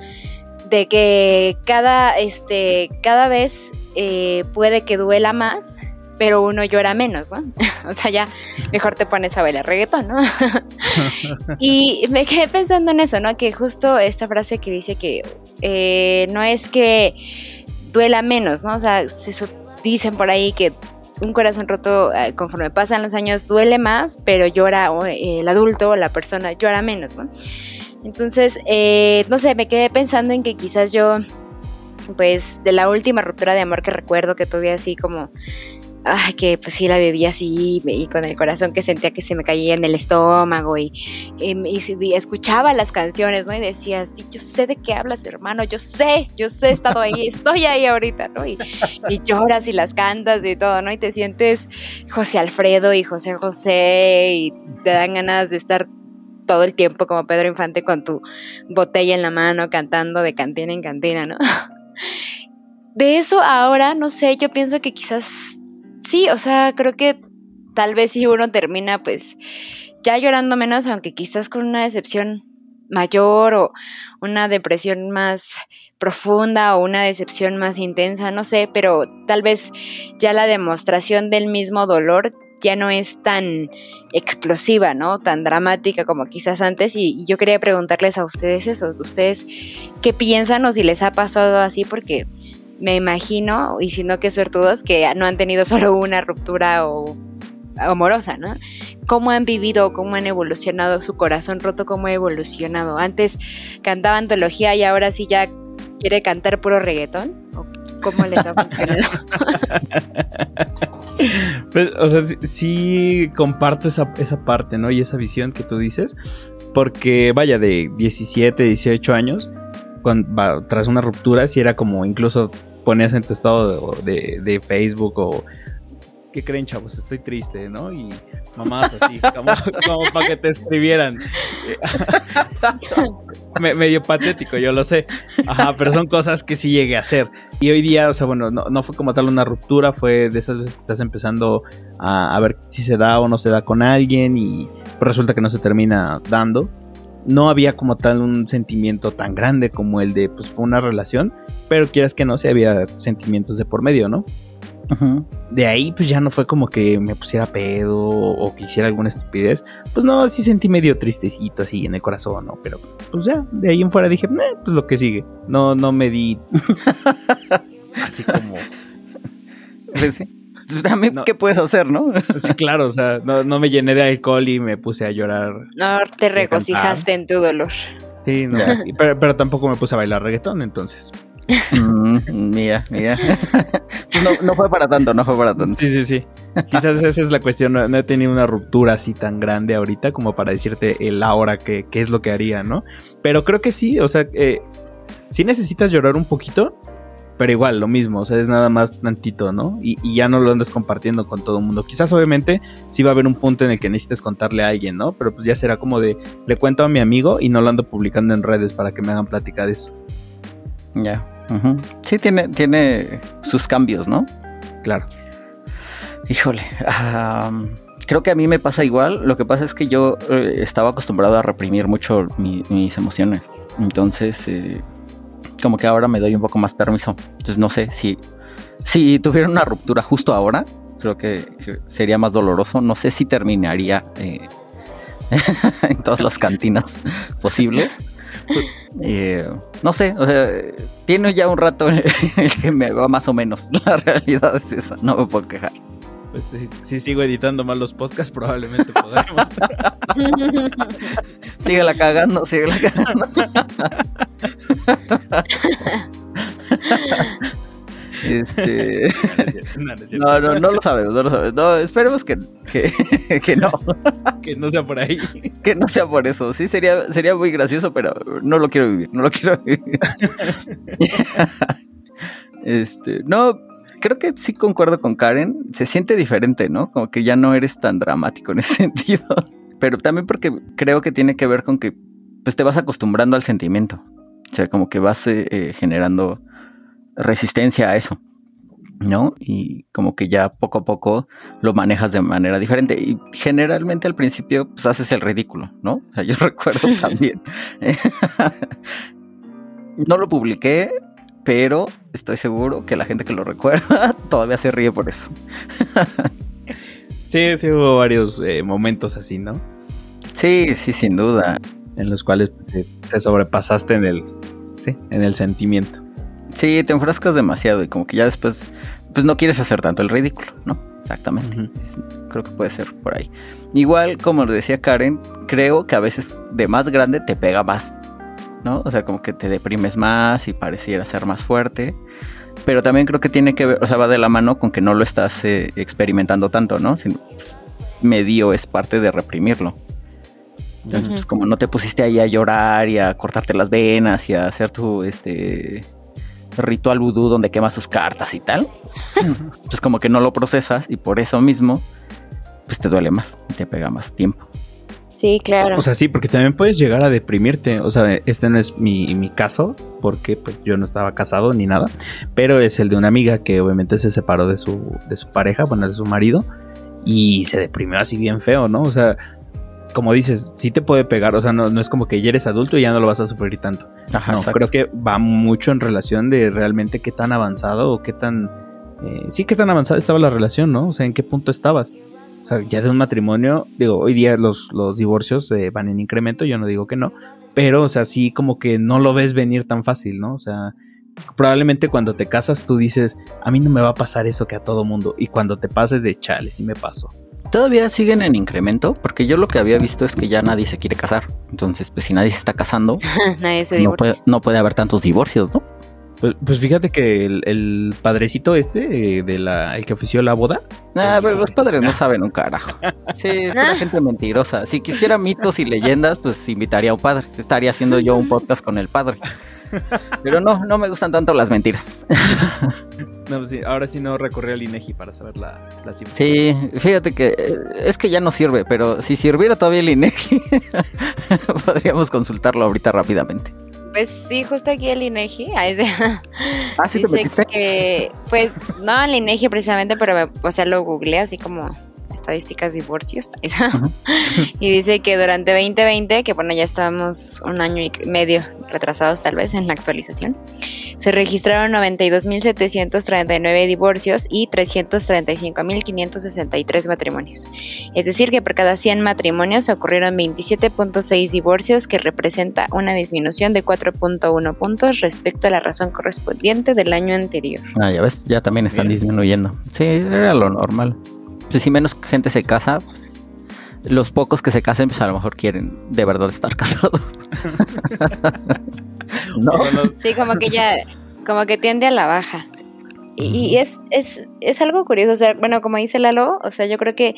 de que cada, este, cada vez eh, puede que duela más, pero uno llora menos, ¿no? o sea, ya mejor te pones a bailar reggaetón, ¿no? y me quedé pensando en eso, ¿no? Que justo esta frase que dice que eh, no es que duela menos, ¿no? O sea, se dicen por ahí que un corazón roto eh, conforme pasan los años duele más, pero llora, o, eh, el adulto o la persona llora menos, ¿no? Entonces, no sé, me quedé pensando en que quizás yo, pues, de la última ruptura de amor que recuerdo que tuve así como, ay, que pues sí la viví así y con el corazón que sentía que se me caía en el estómago y escuchaba las canciones, ¿no? Y decía, sí, yo sé de qué hablas, hermano, yo sé, yo sé, he estado ahí, estoy ahí ahorita, ¿no? Y, y lloras y las cantas y todo, ¿no? Y te sientes José Alfredo y José José y te dan ganas de estar todo el tiempo como Pedro Infante con tu botella en la mano cantando de cantina en cantina, ¿no? de eso ahora, no sé, yo pienso que quizás sí, o sea, creo que tal vez si uno termina pues ya llorando menos, aunque quizás con una decepción mayor o una depresión más profunda o una decepción más intensa, no sé, pero tal vez ya la demostración del mismo dolor ya no es tan explosiva, ¿no? Tan dramática como quizás antes. Y, yo quería preguntarles a ustedes eso, ustedes qué piensan o si les ha pasado así, porque me imagino, y si no que suertudos, que no han tenido solo una ruptura o amorosa, ¿no? ¿Cómo han vivido, cómo han evolucionado su corazón roto, cómo ha evolucionado? Antes cantaba antología y ahora sí ya quiere cantar puro reggaetón. ¿Cómo les ha funcionado? pues, o sea, sí, comparto esa, esa, parte, ¿no? Y esa visión que tú dices. Porque, vaya, de 17, 18 años, cuando, tras una ruptura, si era como incluso ponías en tu estado de, de Facebook o ¿qué creen, chavos? Estoy triste, ¿no? Y mamás así, como, para que te escribieran. medio patético, yo lo sé. Ajá, pero son cosas que sí llegué a hacer. Y hoy día, o sea, bueno, no, fue como tal una ruptura, fue de esas veces que estás empezando a, ver si se da o no se da con alguien y resulta que no se termina dando. No había como tal un sentimiento tan grande como el de, pues fue una relación, pero quieras que no, sí había sentimientos de por medio, ¿no? De ahí, pues ya no fue como que me pusiera pedo o que hiciera alguna estupidez. Pues no, sí sentí medio tristecito así en el corazón, ¿no? Pero pues ya, de ahí en fuera dije, pues lo que sigue. No, no me di así como. Pues sí. También, ¿qué puedes hacer, no? Sí, claro, o sea, no, me llené de alcohol y me puse a llorar. No te regocijaste en tu dolor. Sí, no, pero, pero, tampoco me puse a bailar reggaetón, entonces. Mm, mira, mira. no, fue para tanto, no fue para tanto. Sí, sí, sí. Quizás esa es la cuestión. No, he tenido una ruptura así tan grande ahorita como para decirte el ahora que, es lo que haría, ¿no? Pero creo que sí, o sea, eh, sí necesitas llorar un poquito, pero igual, lo mismo, o sea, es nada más tantito, ¿no? Y, ya no lo andas compartiendo con todo el mundo. Quizás, obviamente, sí va a haber un punto en el que necesites contarle a alguien, ¿no? Pero pues ya será como de, le cuento a mi amigo y no lo ando publicando en redes para que me hagan plática de eso. Ya. Sí, tiene, tiene sus cambios, ¿no? Claro. Híjole, creo que a mí me pasa igual. Lo que pasa es que yo eh, estaba acostumbrado a reprimir mucho mis emociones. Entonces, eh, como que ahora me doy un poco más permiso. Entonces, no sé si, si tuviera una ruptura justo ahora, creo que, sería más doloroso. No sé si terminaría eh, en todas las cantinas posibles. Eh, no sé, o sea, tiene ya un rato el que me va más o menos. La realidad es esa, no me puedo quejar. Pues si, sigo editando mal los podcasts, probablemente podremos. síguela cagando, síguela cagando. Este. No, no, no lo sabemos, no lo sabemos. No, esperemos que, que, no. Que no sea por ahí. Que no sea por eso. Sí, sería, sería muy gracioso, pero no lo quiero vivir. No lo quiero vivir. Este, no, creo que sí concuerdo con Karen. Se siente diferente, ¿no? Como que ya no eres tan dramático en ese sentido. Pero también porque creo que tiene que ver con que pues te vas acostumbrando al sentimiento. O sea, como que vas eh, eh, generando resistencia a eso, ¿no? Y como que ya poco a poco lo manejas de manera diferente. Y generalmente al principio pues haces el ridículo, ¿no? O sea, yo recuerdo también. no lo publiqué, pero estoy seguro que la gente que lo recuerda todavía se ríe por eso. sí, sí hubo varios eh, momentos así, ¿no? Sí, sí, sin duda. En los cuales te sobrepasaste en el, sí, en el sentimiento. Sí, te enfrascas demasiado y como que ya después, pues no quieres hacer tanto el ridículo, ¿no? Exactamente. Creo que puede ser por ahí. Igual, como lo decía Karen, creo que a veces de más grande te pega más, ¿no? O sea, como que te deprimes más y pareciera ser más fuerte. Pero también creo que tiene que ver, o sea, va de la mano con que no lo estás eh, experimentando tanto, ¿no? Pues, medio es parte de reprimirlo. Entonces, pues como no te pusiste ahí a llorar y a cortarte las venas y a hacer tu, este, ritual vudú donde quema sus cartas y tal. Entonces como que no lo procesas y por eso mismo pues te duele más, te pega más tiempo. Sí, claro. O sea, sí, porque también puedes llegar a deprimirte. O sea, este no es mi, mi caso, porque pues, yo no estaba casado ni nada, pero es el de una amiga que obviamente se separó de su, de su pareja, bueno, de su marido, y se deprimió así bien feo, ¿no? O sea, como dices, sí te puede pegar, o sea, no, no es como que ya eres adulto y ya no lo vas a sufrir tanto. Ajá, no, exacto. creo que va mucho en relación de realmente qué tan avanzado o qué tan... eh, sí, qué tan avanzada estaba la relación, ¿no? O sea, en qué punto estabas. O sea, ya de un matrimonio, digo, hoy día los, los divorcios eh, van en incremento, yo no digo que no, pero, o sea, sí como que no lo ves venir tan fácil, ¿no? O sea, probablemente cuando te casas tú dices, a mí no me va a pasar eso que a todo mundo, y cuando te pases de chale, sí me pasó. Todavía siguen en incremento, porque yo lo que había visto es que ya nadie se quiere casar. Entonces, pues si nadie se está casando, Nadie se no puede, no puede haber tantos divorcios, ¿no? Pues, pues fíjate que el, el padrecito este, eh, de la, el que ofició la boda, Ah, pero los padres no saben un carajo. Sí, es gente mentirosa. Si quisiera mitos y leyendas, pues invitaría a un padre. Estaría haciendo yo un podcast con el padre. Pero no, no me gustan tanto las mentiras. no, pues sí, ahora sí no recurrí al INEGI para saber la, la cifra. Sí, fíjate que eh, es que ya no sirve, pero si sirviera todavía el INEGI, podríamos consultarlo ahorita rápidamente. Pues sí, justo aquí el INEGI. ahí se- Ah, sí te dice metiste. que, pues, no el INEGI precisamente, pero, o sea, lo googleé así como estadísticas divorcios. Y dice que durante 2020, que bueno, ya estamos un año y medio retrasados tal vez en la actualización, se registraron 92.739 divorcios y 335.563 matrimonios. Es decir, que por cada 100 matrimonios ocurrieron 27.6 divorcios, que representa una disminución de 4.1 puntos respecto a la razón correspondiente del año anterior. Ah, ya ves, ya también están Bien. disminuyendo. Sí, era lo normal. Pues si menos gente se casa, pues los pocos que se casen, pues a lo mejor quieren de verdad estar casados. no. Sí, como que ya, como que tiende a la baja. Y, y es, es, es algo curioso, o sea, bueno, como dice Lalo, o sea, yo creo que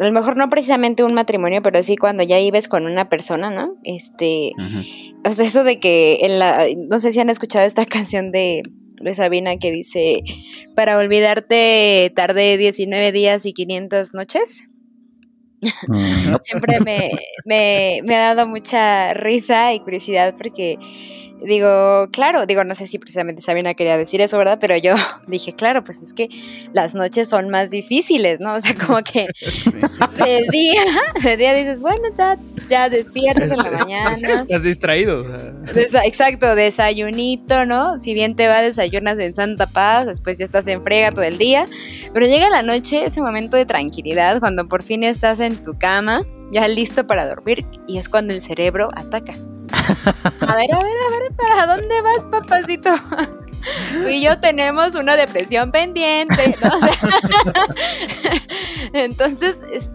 a lo mejor no precisamente un matrimonio, pero sí cuando ya vives con una persona, ¿no? Este, o sea, eso de que en la, no sé si han escuchado esta canción de, de Sabina que dice, para olvidarte tardé 19 días y 500 noches. Mm. Siempre me, me, me ha dado mucha risa y curiosidad porque digo, claro, digo, no sé si precisamente Sabina quería decir eso, ¿verdad? Pero yo dije, claro, pues es que las noches son más difíciles, ¿no? O sea, como que de día, de día dices, bueno, ya, ya despiertas en la mañana. Estás distraído. o sea. Desa- exacto, desayunito, ¿no? Si bien te va, desayunas en Santa Paz, después ya estás en frega todo el día. Pero llega la noche, ese momento de tranquilidad, cuando por fin estás en tu cama, ya listo para dormir, y es cuando el cerebro ataca. A ver, a ver, a ver, ¿para dónde vas, papacito? Tú y yo tenemos una depresión pendiente, entonces, es,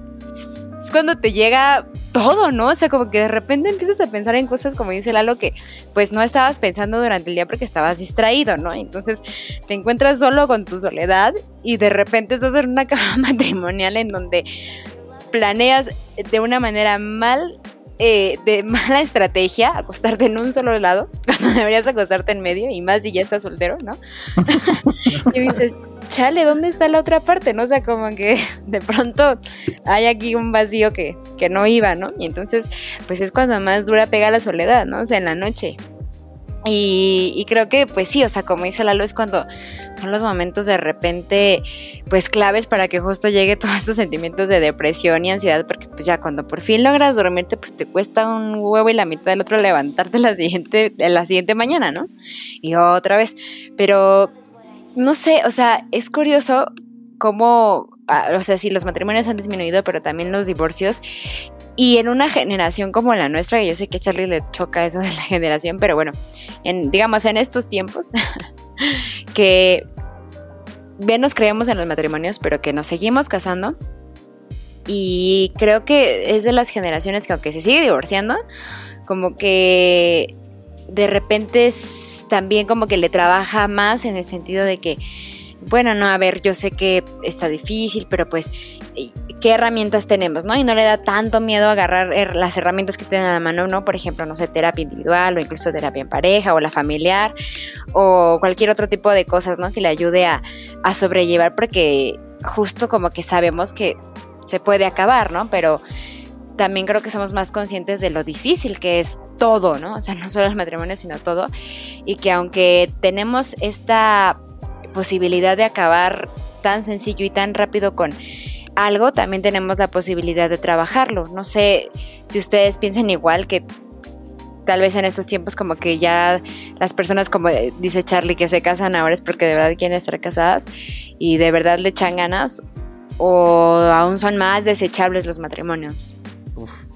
es cuando te llega todo, ¿no? O sea, como que de repente empiezas a pensar en cosas, como dice Lalo, que pues no estabas pensando durante el día porque estabas distraído, ¿no? Entonces te encuentras solo con tu soledad y de repente estás en una cama matrimonial en donde planeas de una manera mal, eh, de mala estrategia, acostarte en un solo lado, cuando deberías acostarte en medio, y más si ya estás soltero, ¿no? y dices, chale, ¿dónde está la otra parte? ¿No? O sea, como que de pronto hay aquí un vacío que, que no iba, ¿no? Y entonces, pues es cuando más dura pega la soledad, ¿no? O sea, en la noche. Y, y creo que, pues sí, o sea, como dice Lalo, es cuando son los momentos de repente, pues claves para que justo llegue todos estos sentimientos de depresión y ansiedad, porque pues ya cuando por fin logras dormirte, pues te cuesta un huevo y la mitad del otro levantarte la siguiente, la siguiente mañana, ¿no? Y otra vez. Pero, no sé, o sea, es curioso cómo, ah, o sea, sí, los matrimonios han disminuido, pero también los divorcios. Y en una generación como la nuestra, que yo sé que a Charlie le choca eso de la generación, pero bueno, en, digamos en estos tiempos, que menos creemos en los matrimonios, pero que nos seguimos casando. Y creo que es de las generaciones que aunque se sigue divorciando, como que de repente es también como que le trabaja más en el sentido de que, bueno, no, a ver, yo sé que está difícil, pero pues, ¿qué herramientas tenemos, no? Y no le da tanto miedo agarrar las herramientas que tienen a la mano, ¿no? Por ejemplo, no sé, terapia individual o incluso terapia en pareja o la familiar o cualquier otro tipo de cosas, ¿no? Que le ayude a, a sobrellevar porque justo como que sabemos que se puede acabar, ¿no? Pero también creo que somos más conscientes de lo difícil que es todo, ¿no? O sea, no solo el matrimonio, sino todo. Y que aunque tenemos esta posibilidad de acabar tan sencillo y tan rápido con algo, también tenemos la posibilidad de trabajarlo. No sé si ustedes piensan igual que tal vez en estos tiempos como que ya las personas como dice Charlie que se casan ahora es porque de verdad quieren estar casadas y de verdad le echan ganas o aún son más desechables los matrimonios.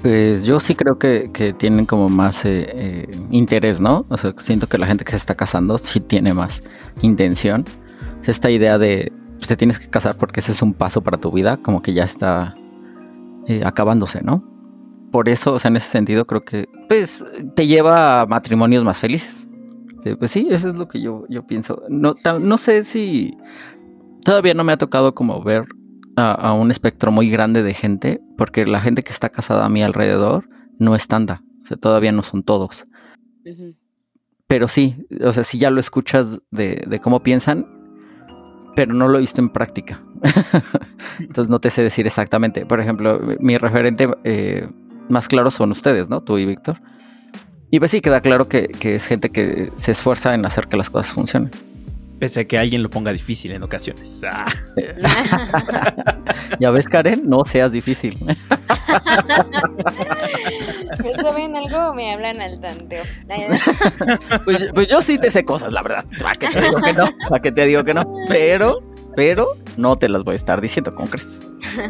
Pues yo sí creo que, tienen como más eh, eh, interés, ¿no? O sea, siento que la gente que se está casando sí tiene más intención. Esta idea de pues, te tienes que casar porque ese es un paso para tu vida, como que ya está eh, acabándose, ¿no? Por eso, o sea, en ese sentido creo que pues te lleva a matrimonios más felices. Pues sí, eso es lo que yo, yo pienso. No, no sé si todavía no me ha tocado como ver a, un espectro muy grande de gente, porque la gente que está casada a mi alrededor no es tanta, o sea, todavía no son todos. Pero sí, o sea, sí ya lo escuchas de, cómo piensan, pero no lo he visto en práctica. Entonces no te sé decir exactamente. Por ejemplo, mi referente eh, más claro son ustedes, ¿no? Tú y Víctor. Y pues sí, queda claro que, que es gente que se esfuerza en hacer que las cosas funcionen. Pese a que alguien lo ponga difícil en ocasiones. Ah. ya ves, Karen, no seas difícil. ¿Saben algo? Me hablan al tanteo. Pues, pues, yo sí te sé cosas, la verdad. ¿Para qué te digo que no? ¿Para qué te digo que no? Pero, pero no te las voy a estar diciendo, ¿cómo crees?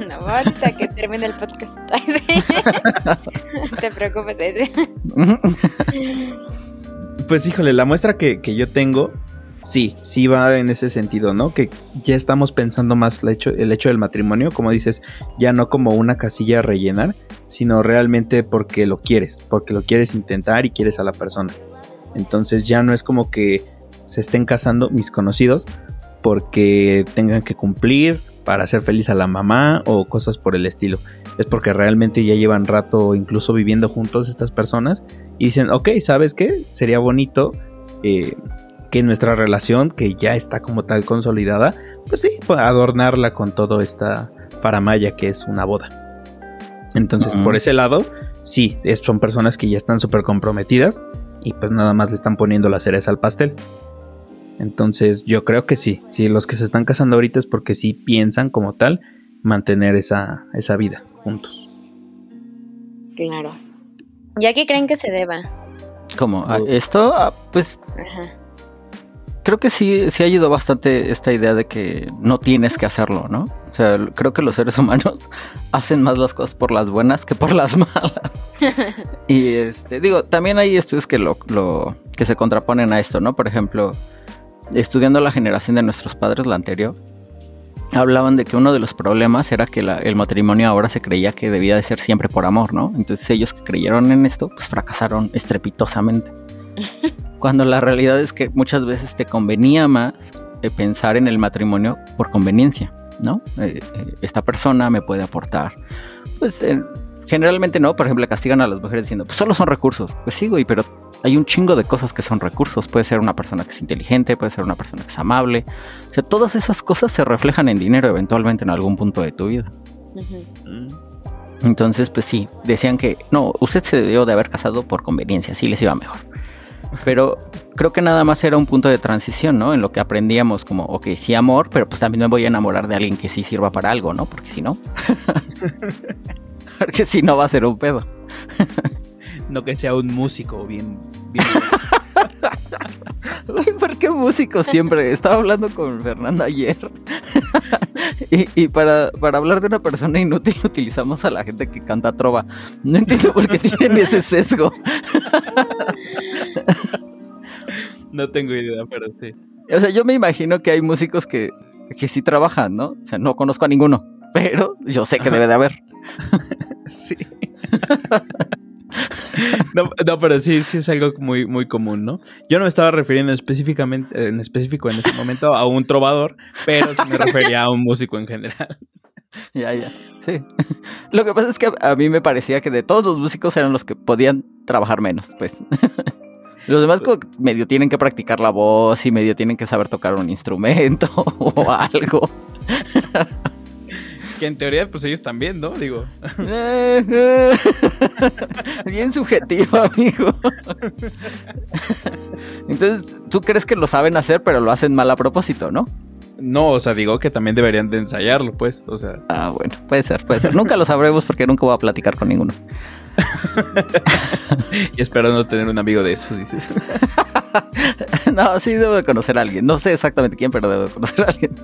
No, ahorita que termine el podcast. te preocupes. Pues híjole, la muestra que, que yo tengo Sí, sí va en ese sentido, ¿no? Que ya estamos pensando más el hecho, el hecho del matrimonio, como dices, ya no como una casilla a rellenar, sino realmente porque lo quieres, porque lo quieres intentar y quieres a la persona. Entonces ya no es como que se estén casando mis conocidos porque tengan que cumplir para hacer feliz a la mamá o cosas por el estilo. Es porque realmente ya llevan rato incluso viviendo juntos estas personas y dicen, ok, ¿sabes qué? Sería bonito eh, que nuestra relación, que ya está como tal consolidada, pues sí, adornarla con toda esta faramaya que es una boda. Entonces, por ese lado, sí, son personas que ya están súper comprometidas y pues nada más le están poniendo la cereza al pastel. Entonces, yo creo que sí, sí, los que se están casando ahorita es porque sí piensan como tal mantener esa, esa vida juntos. Claro. ¿Ya qué creen que se deba? ¿Cómo? ¿Esto? Ah, pues Ajá creo que sí, sí ha ayudado bastante esta idea de que no tienes que hacerlo, ¿no? O sea, creo que los seres humanos hacen más las cosas por las buenas que por las malas. y este, digo, también hay estudios que lo, lo, que se contraponen a esto, ¿no? Por ejemplo, estudiando la generación de nuestros padres, la anterior, hablaban de que uno de los problemas era que el matrimonio ahora se creía que debía de ser siempre por amor, ¿no? Entonces ellos que creyeron en esto, pues fracasaron estrepitosamente. Cuando la realidad es que muchas veces te convenía más eh, pensar en el matrimonio por conveniencia, ¿no? Eh, eh, esta persona me puede aportar. Pues generalmente no, por ejemplo, castigan a las mujeres diciendo, pues solo son recursos. Pues sí, güey, pero hay un chingo de cosas que son recursos. Puede ser una persona que es inteligente, puede ser una persona que es amable. O sea, todas esas cosas se reflejan en dinero eventualmente en algún punto de tu vida. Entonces, pues sí, decían que no, usted se debió de haber casado por conveniencia, así les iba mejor. Pero creo que nada más era un punto de transición, ¿no? En lo que aprendíamos como, ok, sí amor, pero pues también me voy a enamorar de alguien que sí sirva para algo, ¿no? Porque si no... Porque si no va a ser un pedo. no que sea un músico bien... bien... ¿Por qué músico siempre? Estaba hablando con Fernanda ayer. y, para, hablar de una persona inútil utilizamos a la gente que canta trova. No entiendo por qué tienen ese sesgo. no tengo idea, pero sí. O sea, yo me imagino que hay músicos que, que sí trabajan, ¿no? O sea, no conozco a ninguno, pero yo sé que debe de haber. sí. No, no, pero sí, sí es algo muy, muy común, ¿no? Yo no me estaba refiriendo específicamente, en específico en ese momento a un trovador, pero sí me refería a un músico en general. Ya, ya, sí. Lo que pasa es que a mí me parecía que de todos los músicos eran los que podían trabajar menos, pues. Los demás medio tienen que practicar la voz y medio tienen que saber tocar un instrumento o algo. Que en teoría, pues ellos también, ¿no? Digo. Bien subjetivo, amigo. Entonces, ¿tú crees que lo saben hacer, pero lo hacen mal a propósito, no? No, o sea, digo que también deberían de ensayarlo, pues, o sea. Ah, bueno, puede ser, puede ser. nunca lo sabremos porque nunca voy a platicar con ninguno. y esperando tener un amigo de esos, dices. no, sí debo de conocer a alguien. No sé exactamente quién, pero debo de conocer a alguien.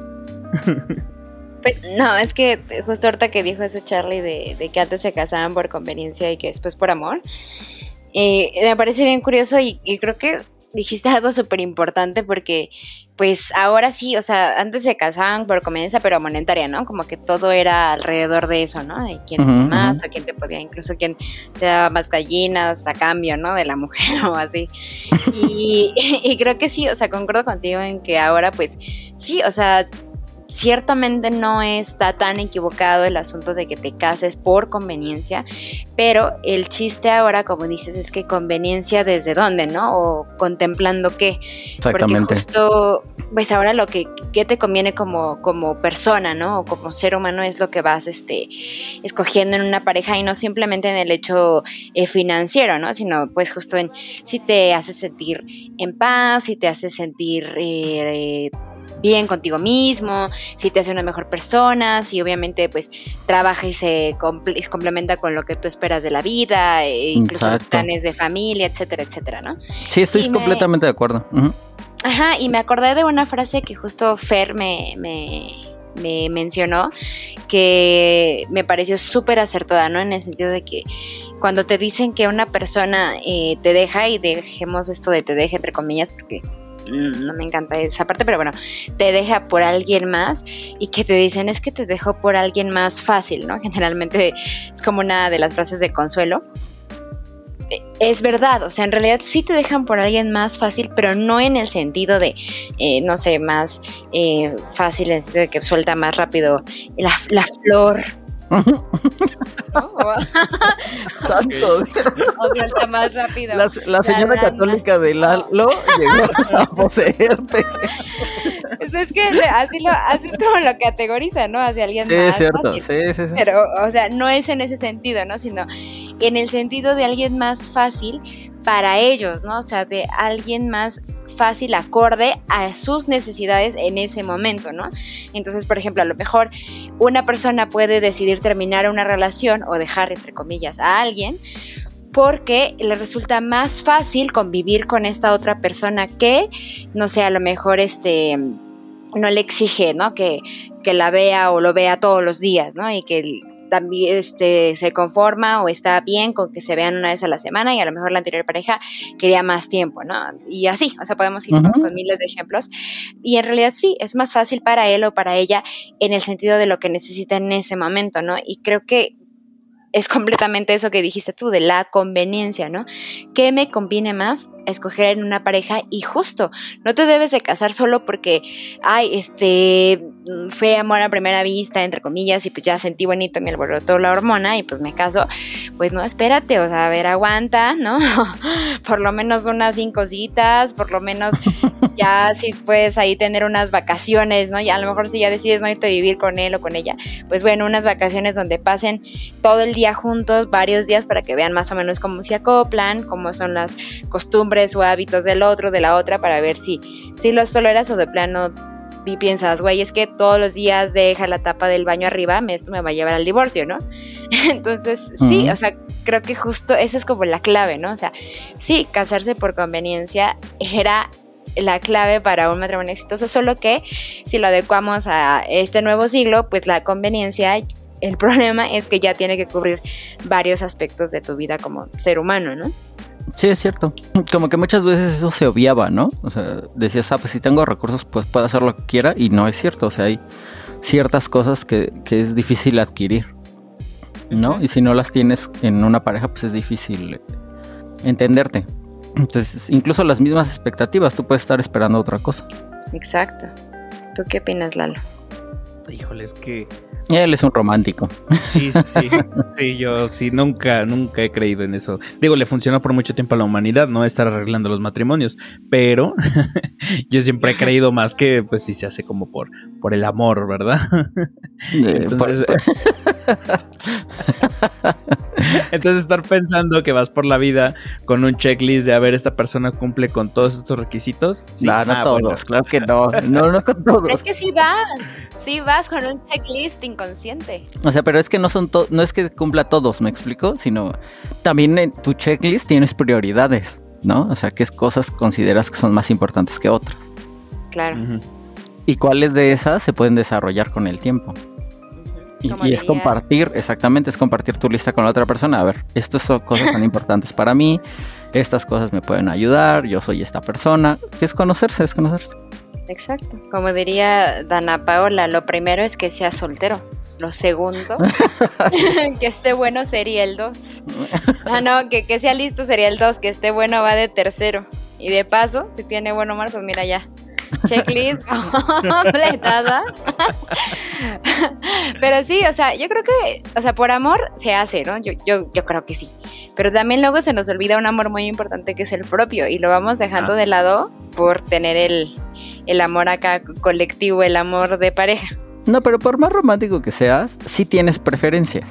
Pues no, es que justo ahorita que dijo eso Charlie de, que antes se casaban por conveniencia y que después por amor, eh, me parece bien curioso y creo que dijiste algo súper importante porque pues ahora sí, o sea, antes se casaban por conveniencia pero monetaria, ¿no? Como que todo era alrededor de eso, ¿no? De quién más o quién te podía, incluso quién te daba más gallinas a cambio, ¿no? De la mujer o así. Y, y creo que sí, o sea, concuerdo contigo en que ahora pues sí, o sea, ciertamente no está tan equivocado el asunto de que te cases por conveniencia, pero el chiste ahora, como dices, es que conveniencia desde dónde, ¿no? O contemplando qué. Exactamente. Porque justo, pues ahora lo que, te conviene como, como persona, ¿no? O como ser humano es lo que vas este, escogiendo en una pareja y no simplemente en el hecho eh, financiero, ¿no? Sino pues justo en si te hace sentir en paz, si te hace sentir... Eh, bien contigo mismo, si te hace una mejor persona, si obviamente pues trabaja y se complementa con lo que tú esperas de la vida, e incluso los planes de familia, etcétera, etcétera, ¿no? Sí, estoy completamente de acuerdo. Ajá, y me acordé de una frase que justo Fer me, me, mencionó que me pareció súper acertada, ¿no? En el sentido de que cuando te dicen que una persona eh, te deja, y dejemos esto de te deja entre comillas, porque no me encanta esa parte, pero bueno, te deja por alguien más y que te dicen es que te dejo por alguien más fácil, ¿no? Generalmente es como una de las frases de consuelo. E, es verdad, o sea, en realidad sí te dejan por alguien más fácil, pero no en el sentido de, eh, no sé, más eh, fácil, en el sentido de que suelta más rápido la flor O más rápido. La, señora católica de Lalo llegó a poseerte. Pues es que así, lo, así es como lo categoriza, ¿no? Hacia alguien más. Es cierto, sí, sí, sí. Pero, o sea, no es en ese sentido, ¿no? Sino en el sentido de alguien más fácil para ellos, ¿no? O sea, de alguien más fácil, acorde a sus necesidades en ese momento, ¿no? Entonces, por ejemplo, a lo mejor una persona puede decidir terminar una relación o dejar, entre comillas, a alguien porque le resulta más fácil convivir con esta otra persona que, no sé, a lo mejor este no le exige, ¿no? Que, que la vea o lo vea todos los días, ¿no? Y que también este, se conforma o está bien con que se vean una vez a la semana y a lo mejor la anterior pareja quería más tiempo, ¿no? Y así, o sea, podemos irnos con miles de ejemplos. Y en realidad sí, es más fácil para él o para ella en el sentido de lo que necesita en ese momento, ¿no? Y creo que es completamente eso que dijiste tú, de la conveniencia, ¿no? ¿Qué me conviene más escoger en una pareja? Y justo, no te debes de casar solo porque, ay, este, fue amor a primera vista, entre comillas, y pues ya sentí bonito, me alborotó la hormona y pues me caso. Pues no, espérate, o sea, a ver, aguanta, ¿no? por lo menos unas cinco citas, por lo menos ya si puedes ahí tener unas vacaciones, ¿no? Y a lo mejor si ya decides no irte a vivir con él o con ella, pues bueno, unas vacaciones donde pasen todo el día juntos varios días para que vean más o menos cómo se acoplan, cómo son las costumbres o hábitos del otro, de la otra, para ver si, si los toleras o de plano y piensas, güey, es que todos los días deja la tapa del baño arriba, esto me va a llevar al divorcio, ¿no? Entonces, sí, o sea, creo que justo esa es como la clave, ¿no? O sea, sí, casarse por conveniencia era la clave para un matrimonio exitoso, solo que si lo adecuamos a este nuevo siglo, pues la conveniencia el problema es que ya tiene que cubrir varios aspectos de tu vida como ser humano, ¿no? Sí, es cierto. Como que muchas veces eso se obviaba, ¿no? O sea, decías, ah, pues si tengo recursos, pues puedo hacer lo que quiera. Y no es cierto. O sea, hay ciertas cosas que, es difícil adquirir, ¿no? Y si no las tienes en una pareja, pues es difícil entenderte. Entonces, incluso las mismas expectativas, tú puedes estar esperando otra cosa. Exacto. ¿Tú qué opinas, Lalo? Híjole, es que él es un romántico. Sí, sí, sí, yo sí, nunca, nunca he creído en eso. Digo, le funcionó por mucho tiempo a la humanidad, ¿no? Estar arreglando los matrimonios, pero yo siempre he creído más que, pues, si se hace como por, por el amor, ¿verdad? Entonces, Entonces estar pensando que vas por la vida con un checklist de a ver esta persona cumple con todos estos requisitos. Sí, no, no ah, todos, claro que no. No, no con todos. es que sí vas, sí vas con un checklist inconsciente. O sea, pero es que no son no es que cumpla todos, me explico, sino también en tu checklist tienes prioridades, ¿no? O sea, qué cosas consideras que son más importantes que otras. Claro. Y cuáles de esas se pueden desarrollar con el tiempo. Y, es compartir, exactamente, es compartir tu lista con la otra persona. A ver, estas son cosas tan importantes para mí, estas cosas me pueden ayudar, yo soy esta persona. Es conocerse, es conocerse. Exacto. Como diría Dana Paola, lo primero es que sea soltero. Lo segundo, que esté bueno sería el 2. Ah, no, que, que sea listo sería el 2, que esté bueno va de tercero. Y de paso, si tiene bueno mar, pues mira ya, checklist completada. Pero sí, o sea, yo creo que, o sea, por amor se hace, ¿no? Yo, yo, yo creo que sí. Pero también luego se nos olvida un amor muy importante que es el propio y lo vamos dejando ah. de lado por tener el, el amor acá colectivo, el amor de pareja. No, pero por más romántico que seas, sí tienes preferencias.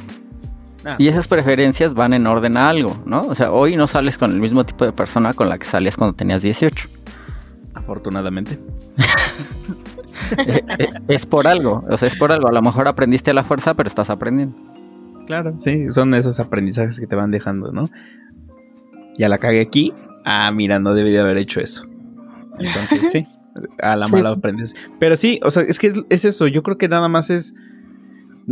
Ah. Y esas preferencias van en orden a algo, ¿no? O sea, hoy no sales con el mismo tipo de persona con la que salías cuando tenías 18 afortunadamente. Eh, eh, es por algo, o sea, es por algo. A lo mejor aprendiste a la fuerza, pero estás aprendiendo. Claro, sí, son esos aprendizajes que te van dejando, ¿no? Ya la cagué aquí. Ah, mira, no debí de haber hecho eso. Entonces, sí, a la mala aprendes. Pero sí, o sea, es que es eso. Yo creo que nada más es.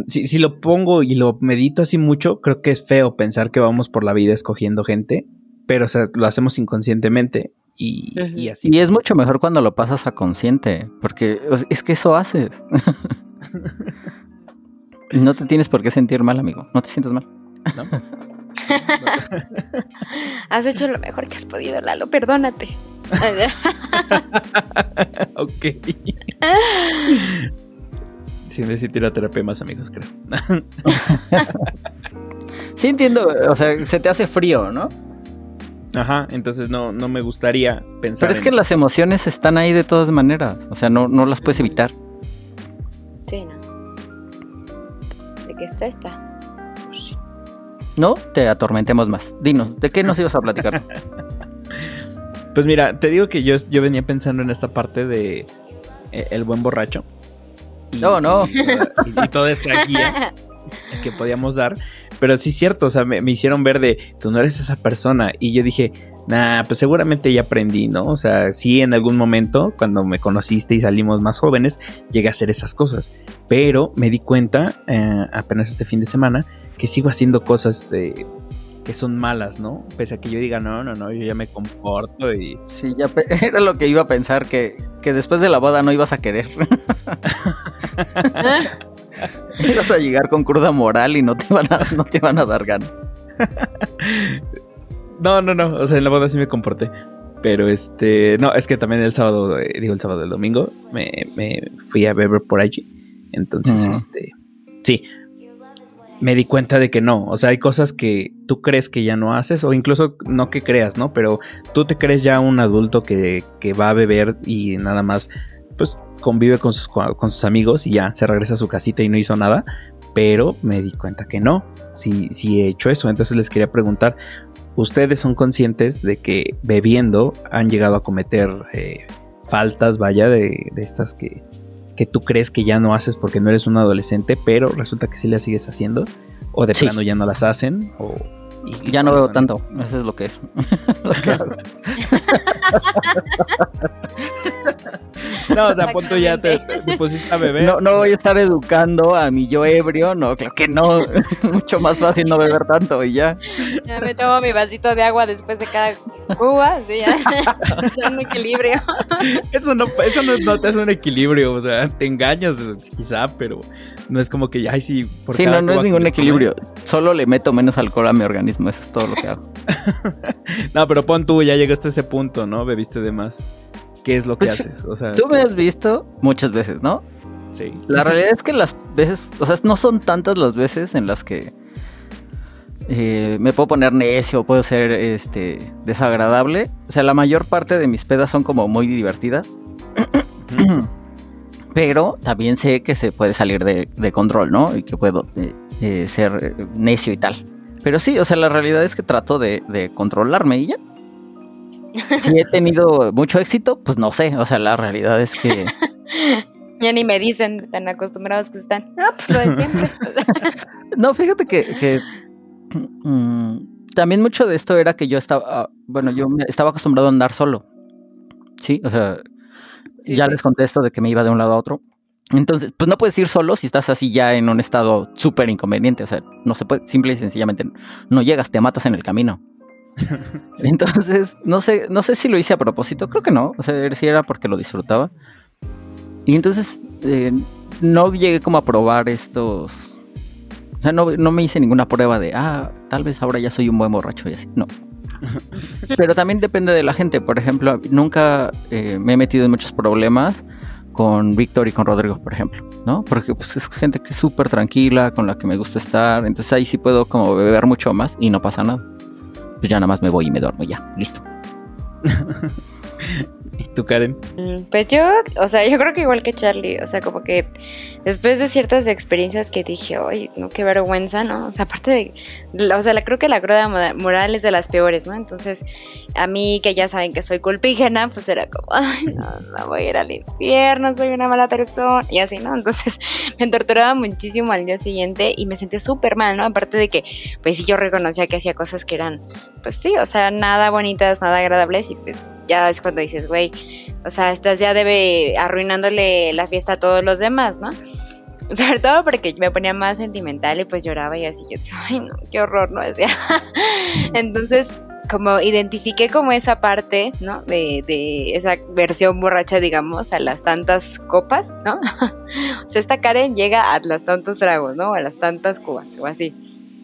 Si, si, lo pongo y lo medito así mucho, creo que es feo pensar que vamos por la vida escogiendo gente, pero o sea, lo hacemos inconscientemente y, así. Y es mucho mejor cuando lo pasas a consciente, porque es que eso haces. no te tienes por qué sentir mal, amigo. No te sientas mal. has hecho lo mejor que has podido, Lalo. Perdónate. ok. Sin decir ir a terapia más amigos, creo. sí entiendo, o sea, se te hace frío, ¿no? Ajá, entonces no, no me gustaría pensar. Pero es que las emociones están ahí de todas maneras. O sea, no, no las puedes evitar. Sí, no. De qué está, está. No te atormentemos más. Dinos, ¿de qué nos ibas a platicar? pues mira, te digo que yo, yo venía pensando en esta parte de eh, el buen borracho. no, no. Y, y toda esta guía que podíamos dar. Pero sí es cierto, o sea, me, hicieron ver de, tú no eres esa persona. Y yo dije, nah, pues seguramente ya aprendí, ¿no? O sea, sí en algún momento, cuando me conociste y salimos más jóvenes, llegué a hacer esas cosas. Pero me di cuenta, eh, apenas este fin de semana, que sigo haciendo cosas... Eh, que son malas, ¿no? Pese a que yo diga, no, no, no, yo ya me comporto y... Sí, ya era lo que iba a pensar, que, que después de la boda no ibas a querer. Ibas a llegar con cruda moral y no te van a, no te van a dar ganas. no, no, no. O sea, en la boda sí me comporté. Pero este, no, es que también el sábado, eh, digo el sábado, el domingo, me, fui a beber por allí. Entonces, este, sí, me di cuenta de que no. O sea, hay cosas que tú crees que ya no haces, o incluso no que creas, ¿no? Pero tú te crees ya un adulto que, que va a beber y nada más, pues convive con sus, con sus amigos y ya se regresa a su casita y no hizo nada. Pero me di cuenta que no, sí, sí he hecho eso. Entonces les quería preguntar, ¿ustedes son conscientes de que bebiendo han llegado a cometer eh, faltas, vaya, de, estas que, que tú crees que ya no haces porque no eres un adolescente, pero resulta que sí las sigues haciendo? ¿O de plano ya no las hacen? ¿O ya no veo tanto, eso es lo que es. no, o sea, punto ya te, pusiste a beber. No, no voy a estar educando a mi yo ebrio, no, claro que no. Mucho más fácil no beber tanto y ya. Ya me tomo mi vasito de agua después de cada cuba, sí, ya. es un equilibrio. Eso no, eso no, no, te hace un equilibrio, o sea, te engañas quizá, pero no es como que, ay, sí, por Sí, no, no es ningún equilibrio. Solo le meto menos alcohol a mi organismo, eso es todo lo que hago. no, pero pon tú, ya llegaste a ese punto, ¿no? Bebiste de más. ¿Qué es lo que pues, haces? O sea, tú me has visto muchas veces, ¿no? Sí. La realidad es que las veces, o sea, no son tantas las veces en las que eh, me puedo poner necio, puedo ser este desagradable. O sea, la mayor parte de mis pedas son como muy divertidas. Pero también sé que se puede salir de, control, ¿no? Y que puedo eh, eh, ser necio y tal. Pero sí, o sea, la realidad es que trato de, de controlarme y ya. Si he tenido mucho éxito, pues no sé. O sea, la realidad es que Ya ni me dicen tan acostumbrados que están. Ah, pues lo de siempre. no, fíjate que, mm, también mucho de esto era que yo estaba, bueno, yo estaba acostumbrado a andar solo. Sí, o sea, ya les contesto de que me iba de un lado a otro. Entonces, pues no puedes ir solo si estás así ya en un estado súper inconveniente. O sea, no se puede, simple y sencillamente no llegas, te matas en el camino. Entonces, no sé, no sé si lo hice a propósito, creo que no. O sea, si era porque lo disfrutaba. Y entonces eh, no llegué como a probar estos... O sea, no, me hice ninguna prueba de, ah, tal vez ahora ya soy un buen borracho y así. No. Pero también depende de la gente. Por ejemplo, nunca eh, me he metido en muchos problemas con Víctor y con Rodrigo, por ejemplo, ¿no? Porque pues es gente que es súper tranquila, con la que me gusta estar. Entonces ahí sí puedo como beber mucho más y no pasa nada. Pues ya nada más me voy y me duermo ya, listo. ¿Y tú, Karen? Mm, pues yo, o sea, yo creo que igual que Charlie, o sea, como que después de ciertas experiencias que dije, oye, no, qué vergüenza, ¿no? O sea, aparte de, o sea, la, creo que la cruda moral es de las peores, ¿no? Entonces, a mí que ya saben que soy culpígena, pues era como, ay, no, no voy a ir al infierno, soy una mala persona, y así, ¿no? Entonces, me torturaba muchísimo al día siguiente y me sentía súper mal, ¿no? Aparte de que, pues sí, yo reconocía que hacía cosas que eran, pues sí, o sea, nada bonitas, nada agradables, y pues ya es cuando dices, güey, o sea, estás ya debe arruinándole la fiesta a todos los demás, ¿no? Sobre todo porque me ponía más sentimental y pues lloraba y así yo ay no, qué horror, ¿no? Entonces, como identifiqué como esa parte, ¿no? De, de, esa versión borracha, digamos, a las tantas copas, ¿no? o sea, esta Karen llega a los tantos tragos, ¿no? A las tantas cubas o así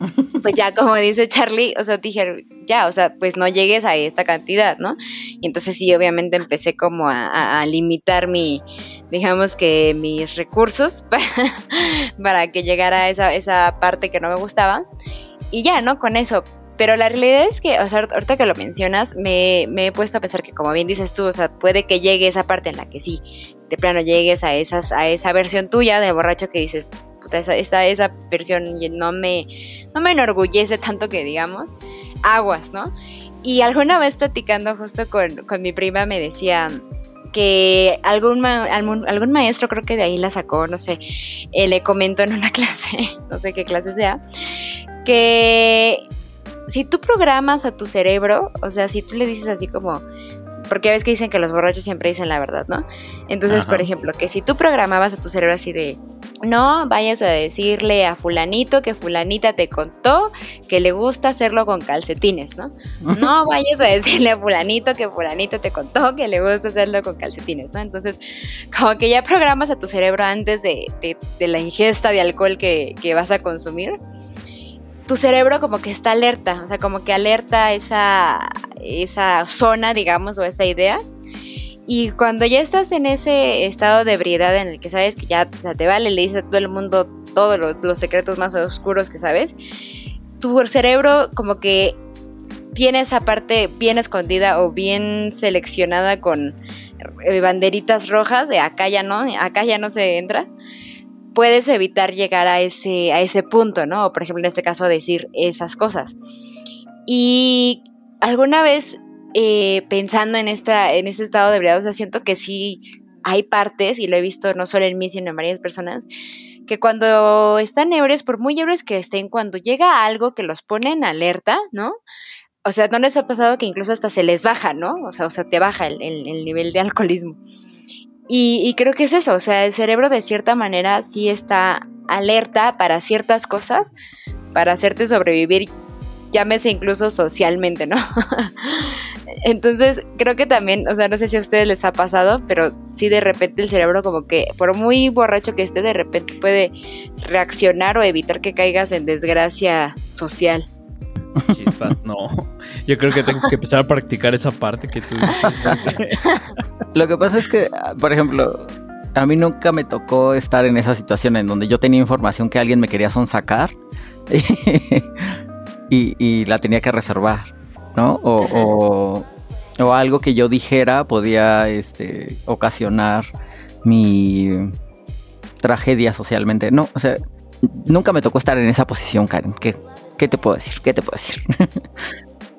pues ya como dice Charlie, o sea, dije, ya, o sea, pues no llegues a esta cantidad, ¿no? Y entonces sí, obviamente empecé como a, limitar mi, digamos que mis recursos para, que llegara a esa, esa parte que no me gustaba. Y ya, ¿no? Con eso. Pero la realidad es que, o sea, ahorita que lo mencionas, me, me, he puesto a pensar que como bien dices tú, o sea, puede que llegue esa parte en la que sí, de plano llegues a, esas, a esa versión tuya de borracho que dices, esa, esa, versión no me, no me enorgullece tanto que digamos, aguas, ¿no? Y alguna vez platicando justo con, mi prima me decía que algún, algún, maestro, creo que de ahí la sacó, no sé, eh, le comentó en una clase, no sé qué clase sea, que si tú programas a tu cerebro, o sea, si tú le dices así como, porque ves que dicen que los borrachos siempre dicen la verdad, ¿no? Entonces, por ejemplo, que si tú programabas a tu cerebro así de, no vayas a decirle a fulanito que fulanita te contó que le gusta hacerlo con calcetines, ¿no? No vayas a decirle a fulanito que fulanito te contó que le gusta hacerlo con calcetines, ¿no? Entonces, como que ya programas a tu cerebro antes de, la ingesta de alcohol que, que vas a consumir tu cerebro como que está alerta, o sea, como que alerta esa, esa zona, digamos, o esa idea. Y cuando ya estás en ese estado de ebriedad en el que sabes que ya te vale, le dices a todo el mundo todos los, secretos más oscuros que sabes, tu cerebro como que tiene esa parte bien escondida o bien seleccionada con eh, banderitas rojas de acá ya no, acá ya no se entra puedes evitar llegar a ese, a ese punto, ¿no? Por ejemplo, en este caso, decir esas cosas. Y alguna vez eh, pensando en, esta, en este estado de ebriedad, o sea, siento que sí hay partes, y lo he visto no solo en mí, sino en varias personas, que cuando están ebrios, por muy ebrios que estén, cuando llega algo que los pone en alerta, ¿no? O sea, ¿no les ha pasado que incluso hasta se les baja, ¿no? O sea, o sea te baja el, el nivel de alcoholismo. Y, creo que es eso, o sea, el cerebro de cierta manera sí está alerta para ciertas cosas, para hacerte sobrevivir, llámese incluso socialmente, ¿no? Entonces, creo que también, o sea, no sé si a ustedes les ha pasado, pero sí de repente el cerebro como que, por muy borracho que esté, de repente puede reaccionar o evitar que caigas en desgracia social. Chispas, no. Yo creo que tengo que empezar a practicar esa parte que tú dices. Lo que pasa es que, por ejemplo, a mí nunca me tocó estar en esa situación en donde yo tenía información que alguien me quería sonsacar y, y la tenía que reservar, ¿no? O, o, algo que yo dijera podía este, ocasionar mi tragedia socialmente. No, o sea, nunca me tocó estar en esa posición, Karen. ¿Qué, qué te puedo decir? ¿Qué te puedo decir?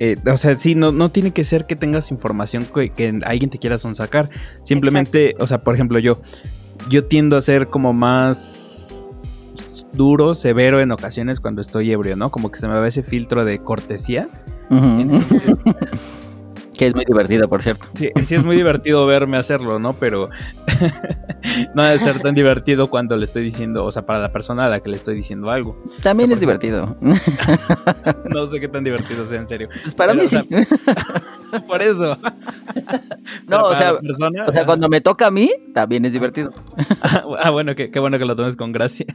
Eh, o sea, sí, no, no tiene que ser que tengas información que, alguien te quiera sonsacar. Simplemente, o sea, por ejemplo, yo, yo tiendo a ser como más duro, severo en ocasiones cuando estoy ebrio, ¿no? Como que se me va ese filtro de cortesía. Que es muy divertido, por cierto. Sí, sí es muy divertido verme hacerlo, ¿no? Pero no debe ser tan divertido cuando le estoy diciendo, o sea, para la persona a la que le estoy diciendo algo. También es divertido. no sé qué tan divertido sea, en serio. Pues para mí sí. por eso. no, o sea, o sea, cuando me toca a mí, también es divertido. ah, bueno, qué, qué bueno que lo tomes con gracia.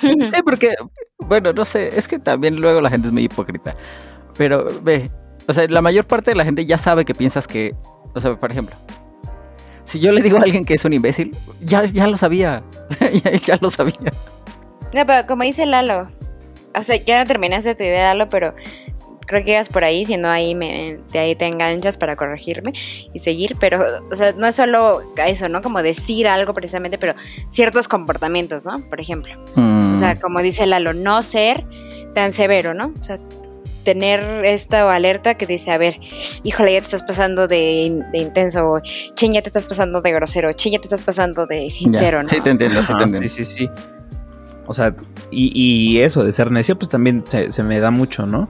sí, porque, bueno, no sé, es que también luego la gente es muy hipócrita. Pero ve, o sea, la mayor parte de la gente ya sabe que piensas que, o sea, por ejemplo, si yo le digo a alguien que es un imbécil, ya, ya lo sabía, ya, lo sabía. No, pero como dice Lalo, o sea, ya no terminaste tu idea, Lalo, pero creo que ibas por ahí, si no ahí me, de ahí te enganchas para corregirme y seguir, pero, o sea, no es solo eso, ¿no? Como decir algo precisamente, pero ciertos comportamientos, ¿no? Por ejemplo. O sea, mm. como dice Lalo, no ser tan severo, ¿no? O sea, tener esta alerta que dice, a ver, híjole, ya te estás pasando de, intenso, ching, ya te estás pasando de grosero, ching, ya te estás pasando de sincero, ¿no? Sí, te entiendo, sí, te entiendo. Sí, sí, sí. O sea, y, eso de ser necio, pues también se me da mucho, ¿no?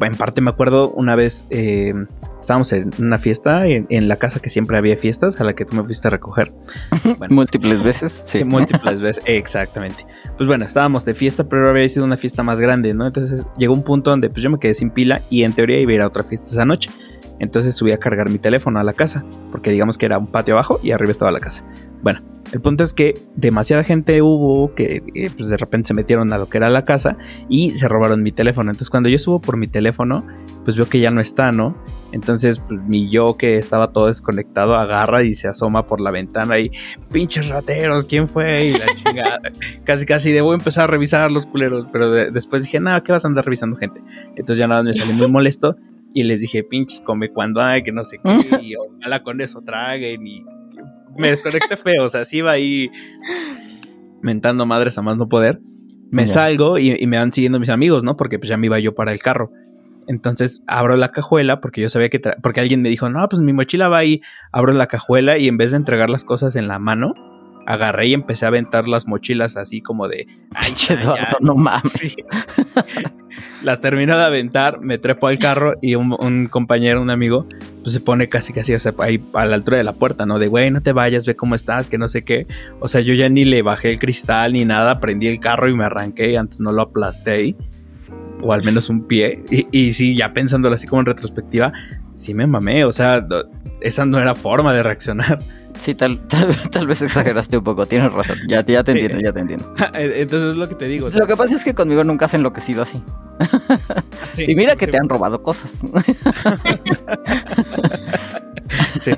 En parte me acuerdo una vez eh, estábamos en una fiesta en, la casa que siempre había fiestas a la que tú me fuiste a recoger. múltiples veces, sí. Múltiples veces, exactamente. Pues bueno, estábamos de fiesta, pero había sido una fiesta más grande, ¿no? Entonces llegó un punto donde pues yo me quedé sin pila y en teoría iba a ir a otra fiesta esa noche. Entonces subí a cargar mi teléfono a la casa, porque digamos que era un patio abajo y arriba estaba la casa. Bueno, el punto es que demasiada gente hubo que eh, pues de repente se metieron a lo que era la casa y se robaron mi teléfono. Entonces cuando yo subo por mi teléfono, pues veo que ya no está, ¿no? Entonces pues, mi yo que estaba todo desconectado agarra y se asoma por la ventana y pinches rateros, ¿quién fue? Y la chingada. casi casi debo empezar a revisar los culeros, pero después dije, nada, ¿qué vas a andar revisando gente? Entonces ya nada me salí muy molesto y les dije, pinches, come cuando hay, que no sé qué, y ojalá con eso traguen y me desconecté feo, o sea, sí iba ahí mentando madres a más no poder. Me salgo y, me van siguiendo mis amigos, ¿no? Porque pues ya me iba yo para el carro. Entonces abro la cajuela porque yo sabía que... Porque alguien me dijo, no, pues mi mochila va ahí. Abro la cajuela y en vez de entregar las cosas en la mano, agarré y empecé a aventar las mochilas así como de... Ay, no mames. las termino de aventar, me trepo al carro y un, compañero, un amigo, pues se pone casi casi ahí a la altura de la puerta, ¿no? De, güey, no te vayas, ve cómo estás, que no sé qué. O sea, yo ya ni le bajé el cristal ni nada, prendí el carro y me arranqué y antes no lo aplasté ahí. O al menos un pie. Y, y sí, ya pensándolo así como en retrospectiva, sí me mamé. O sea, esa no era forma de reaccionar. Sí, tal, tal, vez exageraste un poco, tienes razón. Ya, ya te entiendo, ya te entiendo. Entonces es lo que te digo. lo que pasa es que conmigo nunca has enloquecido así. y mira que te han robado cosas. sí.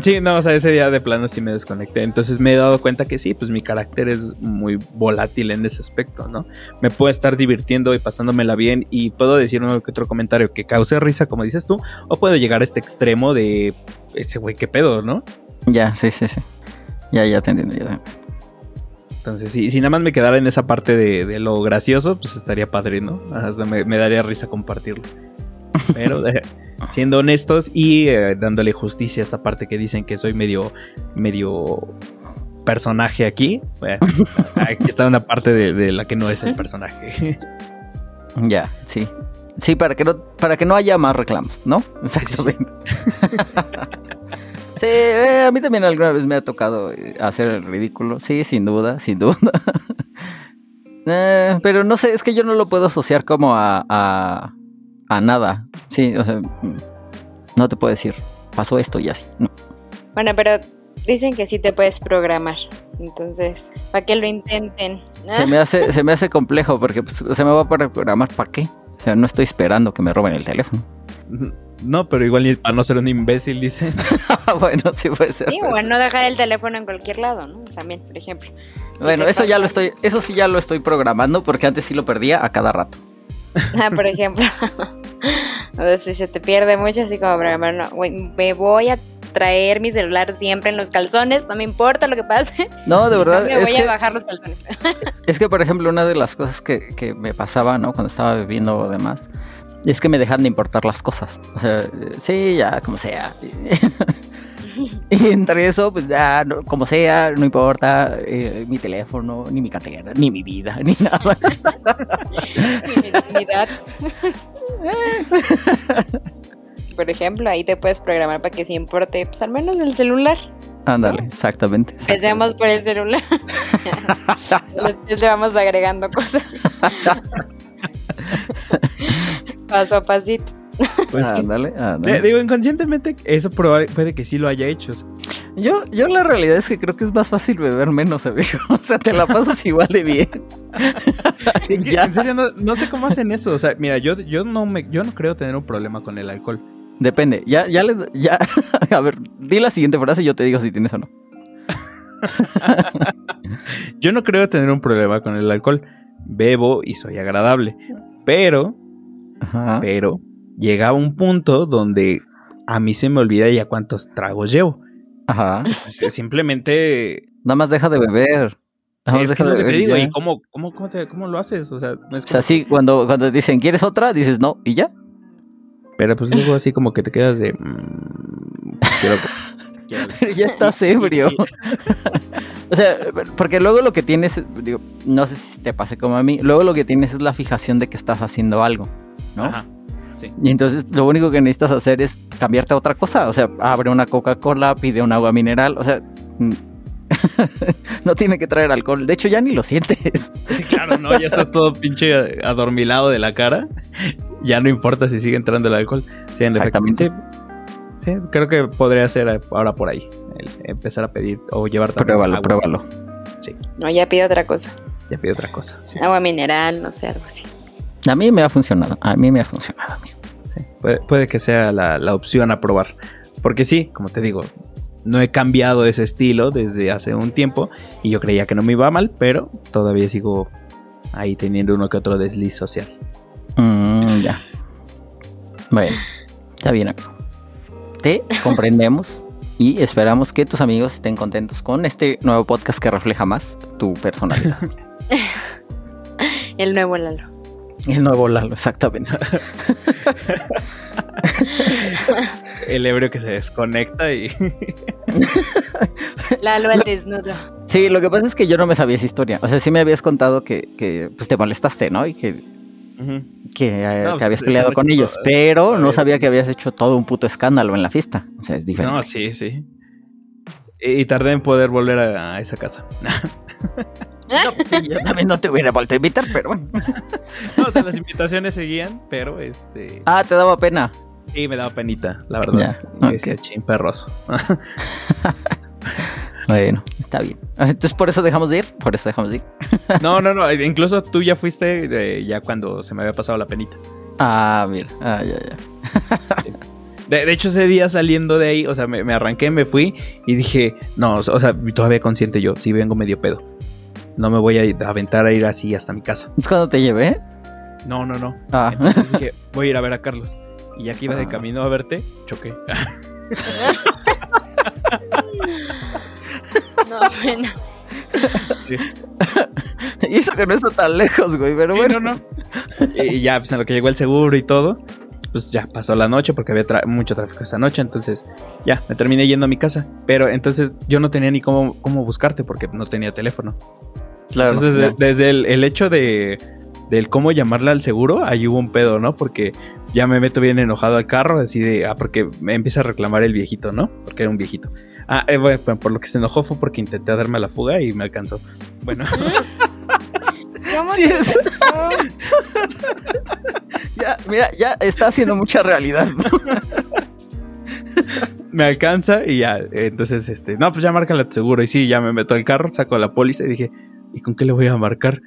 Sí, no, o sea, ese día de plano sí me desconecté. Entonces me he dado cuenta que sí, pues mi carácter es muy volátil en ese aspecto, ¿no? Me puedo estar divirtiendo y pasándomela bien y puedo decir uno que otro comentario que cause risa, como dices tú, o puedo llegar a este extremo de ese güey, qué pedo, ¿no? Ya, sí, sí, sí. Ya, ya te entiendo, ya. Entonces, si, si nada más me quedara en esa parte de, lo gracioso, pues estaría padre, ¿no? Hasta me, daría risa compartirlo. Pero siendo honestos y eh, dándole justicia a esta parte que dicen que soy medio, medio personaje aquí, aquí está una parte de, la que no es el personaje. ya, sí. Sí, para que no, para que no haya más reclamos, ¿no? Exactamente. Sí, eh, a mí también alguna vez me ha tocado eh, hacer el ridículo. Sí, sin duda, sin duda. Eh, pero no sé, es que yo no lo puedo asociar como a, a, nada. Sí, o sea, no te puedo decir, pasó esto y así. Bueno, pero dicen que sí te puedes programar. Entonces, ¿para qué lo intenten? Se me hace, se me hace complejo porque pues, se me va a programar para qué. O sea, no estoy esperando que me roben el teléfono. No, pero igual ni para no ser un imbécil, dice. bueno, sí puede ser. Sí, bueno, no dejar el teléfono en cualquier lado, ¿no? También, por ejemplo. Bueno, eso ya lo estoy, eso sí ya lo estoy programando porque antes sí lo perdía a cada rato. Ah, por ejemplo. o sea, si se te pierde mucho, así como no, güey, me voy a traer mi celular siempre en los calzones, no me importa lo que pase. No, de verdad. me voy a bajar los calzones. es que, por ejemplo, una de las cosas que, que me pasaba, ¿no? Cuando estaba bebiendo demás, es que me dejan de importar las cosas. O sea, sí, ya, como sea. y entre eso, pues ya, como sea, no importa eh, mi teléfono, ni mi cartera, ni mi vida, ni nada. ni mi dignidad. Por ejemplo, ahí te puedes programar para que se importe, pues al menos el celular. Ándale, exactamente, Empecemos por el celular. Después le vamos agregando cosas. Paso a pasito. Pues. Digo, inconscientemente, eso puede que sí lo haya hecho. Yo, yo la realidad es que creo que es más fácil beber menos, amigo. O sea, te la pasas igual de bien. En serio, no, sé cómo hacen eso. O sea, mira, yo, yo no me, yo no creo tener un problema con el alcohol. Depende. Ya, ya le, ya. A ver, di la siguiente frase y yo te digo si tienes o no. yo no creo tener un problema con el alcohol. Bebo y soy agradable. Pero, pero, llegaba un punto donde a mí se me olvida ya cuántos tragos llevo. Ajá. Simplemente. Nada más deja de beber. es deja de beber, te digo, ¿y cómo, cómo, cómo, lo haces? O sea, no es como... O sea, sí, cuando, cuando dicen, ¿quieres otra? Dices, no, y ya. Pero pues luego así como que te quedas de. Mm, ya estás ebrio. o sea, porque luego lo que tienes, digo, no sé si te pase como a mí, luego lo que tienes es la fijación de que estás haciendo algo, ¿no? Ajá. Sí. Y entonces lo único que necesitas hacer es cambiarte a otra cosa. O sea, abre una Coca-Cola, pide un agua mineral. O sea, no tiene que traer alcohol. De hecho, ya ni lo sientes. Sí, claro, no, ya estás todo pinche adormilado de la cara. Ya no importa si sigue entrando el alcohol. Sí, Exactamente. Sí, creo que podría ser ahora por ahí. empezar a pedir o llevar también Pruébalo, agua. pruébalo. Sí. No, ya pide otra cosa. Ya pide otra cosa. Agua mineral, no sé, algo así. A mí me ha funcionado. A mí me ha funcionado, amigo. Sí, puede, que sea la, la opción a probar. Porque sí, como te digo, no he cambiado ese estilo desde hace un tiempo y yo creía que no me iba mal, pero todavía sigo ahí teniendo uno que otro desliz social. Mm, ya. Bueno, está bien, amigo. Te comprendemos y esperamos que tus amigos estén contentos con este nuevo podcast que refleja más tu personalidad. El nuevo Lalo. El nuevo Lalo, exactamente. el ebrio que se desconecta y. Lalo al desnudo. Sí, lo que pasa es que yo no me sabía esa historia. O sea, sí me habías contado que, pues, te molestaste, ¿no? Y que. Que, eh, pues, habías peleado con ellos, pero no sabía que habías hecho todo un puto escándalo en la fiesta. O sea, es diferente. No, sí, sí. Y, tardé en poder volver a, esa casa. yo también no te hubiera vuelto a invitar, pero bueno. no, o sea, las invitaciones seguían, pero este. Ah, te daba pena. Sí, me daba penita, la verdad. Ya, decía, ching, perroso. bueno, está bien. Entonces, ¿por eso dejamos de ir? Por eso dejamos de ir. no, no, no. Incluso tú ya fuiste ya cuando se me había pasado la penita. Ah, mira. Ah, ya, ya. De, hecho, ese día saliendo de ahí, o sea, me, arranqué, me fui y dije, no, o sea, todavía consciente yo, si vengo medio pedo. No me voy a aventar a ir así hasta mi casa. ¿Es cuando te llevé? No, no, no. Ah. Entonces dije, voy a ir a ver a Carlos. Y ya que iba de ah. camino a verte, choqué. no, bueno. Sí. Y eso que no está tan lejos, güey, pero bueno. No, no. Y, ya, pues en lo que llegó el seguro y todo, pues ya pasó la noche porque había mucho tráfico esa noche, entonces ya, me terminé yendo a mi casa. Pero entonces yo no tenía ni cómo, cómo buscarte porque no tenía teléfono. Claro. Entonces, desde el, hecho de del cómo llamarle al seguro, ahí hubo un pedo, ¿no? Porque ya me meto bien enojado al carro, así de, ah, porque me empieza a reclamar el viejito, ¿no? Porque era un viejito. Ah, eh, bueno, por lo que se enojó fue porque intenté darme la fuga y me alcanzó. Bueno. ¿Cómo sí es? ya, mira, ya está haciendo mucha realidad. me alcanza y ya, entonces, este, no, pues ya marca el seguro. Y sí, ya me meto al carro, saco la póliza y dije, ¿y con qué le voy a marcar?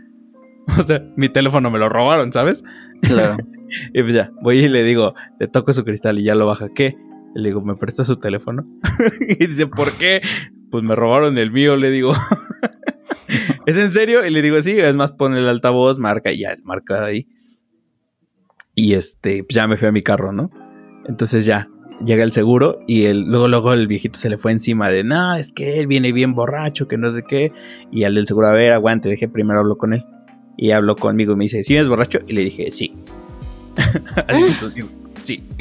O sea, mi teléfono me lo robaron, ¿sabes? Claro. y pues ya, voy y le digo, le toco su cristal y ya lo baja. ¿Qué? Y le digo, ¿me presta su teléfono? y dice, ¿por qué? Pues me robaron el mío, le digo. ¿Es en serio? Y le digo, sí, es más, pone el altavoz, marca y ya, marca ahí. Y este, pues ya me fui a mi carro, ¿no? Entonces ya, llega el seguro y el, luego, luego el viejito se le fue encima de, no, es que él viene bien borracho, que no sé qué. Y al del seguro, a ver, aguante, deje primero hablo con él. Y habló conmigo y me dice, ¿sí vienes borracho? Y le dije, sí. Así que entonces digo, sí.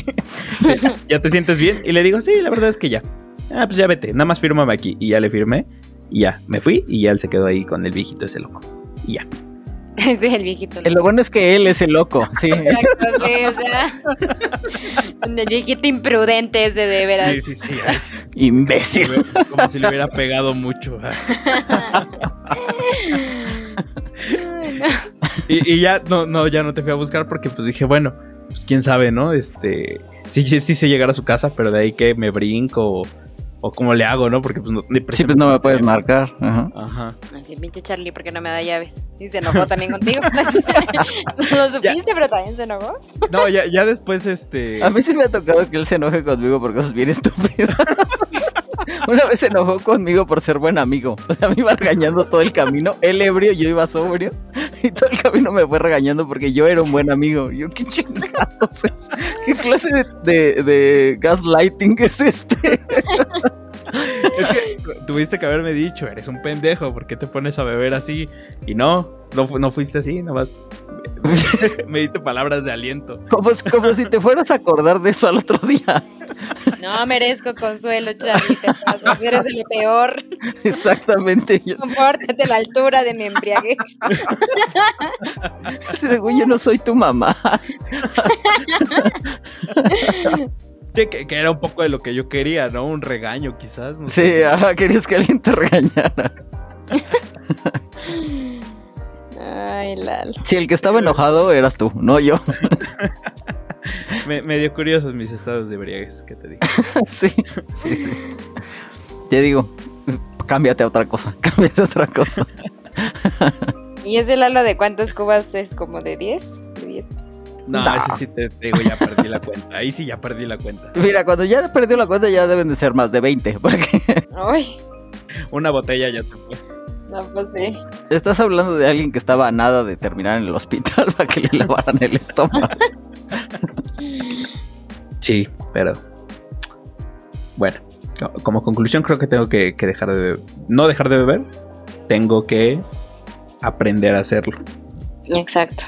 Sí, ¿Ya te sientes bien? Y le digo, sí, la verdad es que ya. Ah, pues ya vete, nada más fírmame aquí. Y ya le firmé. Y ya, me fui y ya él se quedó ahí con el viejito ese loco. Y ya. Sí, el viejito. Lo bueno es que él es el loco, sí. Exacto, sí, o sea. El viejito imprudente ese de veras. Sí, sí, sí. ay, sí. Imbécil. Como si le hubiera pegado mucho. ah. Ay, no. Y, y ya no, no, ya no te fui a buscar porque pues dije, bueno, pues quién sabe, ¿no? Este, sí, sí, sí sé llegar a su casa, pero de ahí que me brinco o, cómo le hago, ¿no? Porque pues no, ni Sí, pues no me puedes marcar. Ajá. Ajá. Así, pinche Charlie, ¿por qué no me da llaves? Y se enojó también contigo. no lo supiste, pero también se enojó. No, ya, ya después, este. A mí sí me ha tocado que él se enoje conmigo por cosas bien estúpidas. Una vez se enojó conmigo por ser buen amigo. O sea, me iba regañando todo el camino. Él ebrio, yo iba sobrio. Y todo el camino me fue regañando porque yo era un buen amigo. Yo, ¿qué chingados? ¿Qué clase de gaslighting es este? Es que tuviste que haberme dicho, eres un pendejo, ¿por qué te pones a beber así? Y no, no, fu- no fuiste así, nada más. me diste palabras de aliento. Como, como si te fueras a acordar de eso al otro día. No merezco consuelo, Charlie. Te pasas, eres de lo peor. Exactamente. Yo, Compórtate a la altura de mi embriaguez. güey, yo no soy tu mamá. Sí, que, que era un poco de lo que yo quería, ¿no? Un regaño, quizás. No Sí, sé. ajá, querías que alguien te regañara. Ay, Lalo. Si el que estaba enojado eras tú, no yo. Me, medio curiosos mis estados de embriaguez, que te digo. sí, sí, sí. Te digo, cámbiate a otra cosa, cámbiate a otra cosa. ¿Y ese Lalo de cuántas cubas es? ¿Como de 10? De 10. No, No. ese sí te, te digo, ya perdí la cuenta. Ahí sí ya perdí la cuenta. Mira, cuando ya perdió la cuenta ya deben de ser más de 20, porque Ay, Una botella ya se fue. no, pues sí. estás hablando de alguien que estaba a nada de terminar en el hospital para que le lavaran el estómago. Sí, pero. Bueno, co- como conclusión, creo que tengo que, que dejar de beber. No dejar de beber, tengo que aprender a hacerlo. Exacto.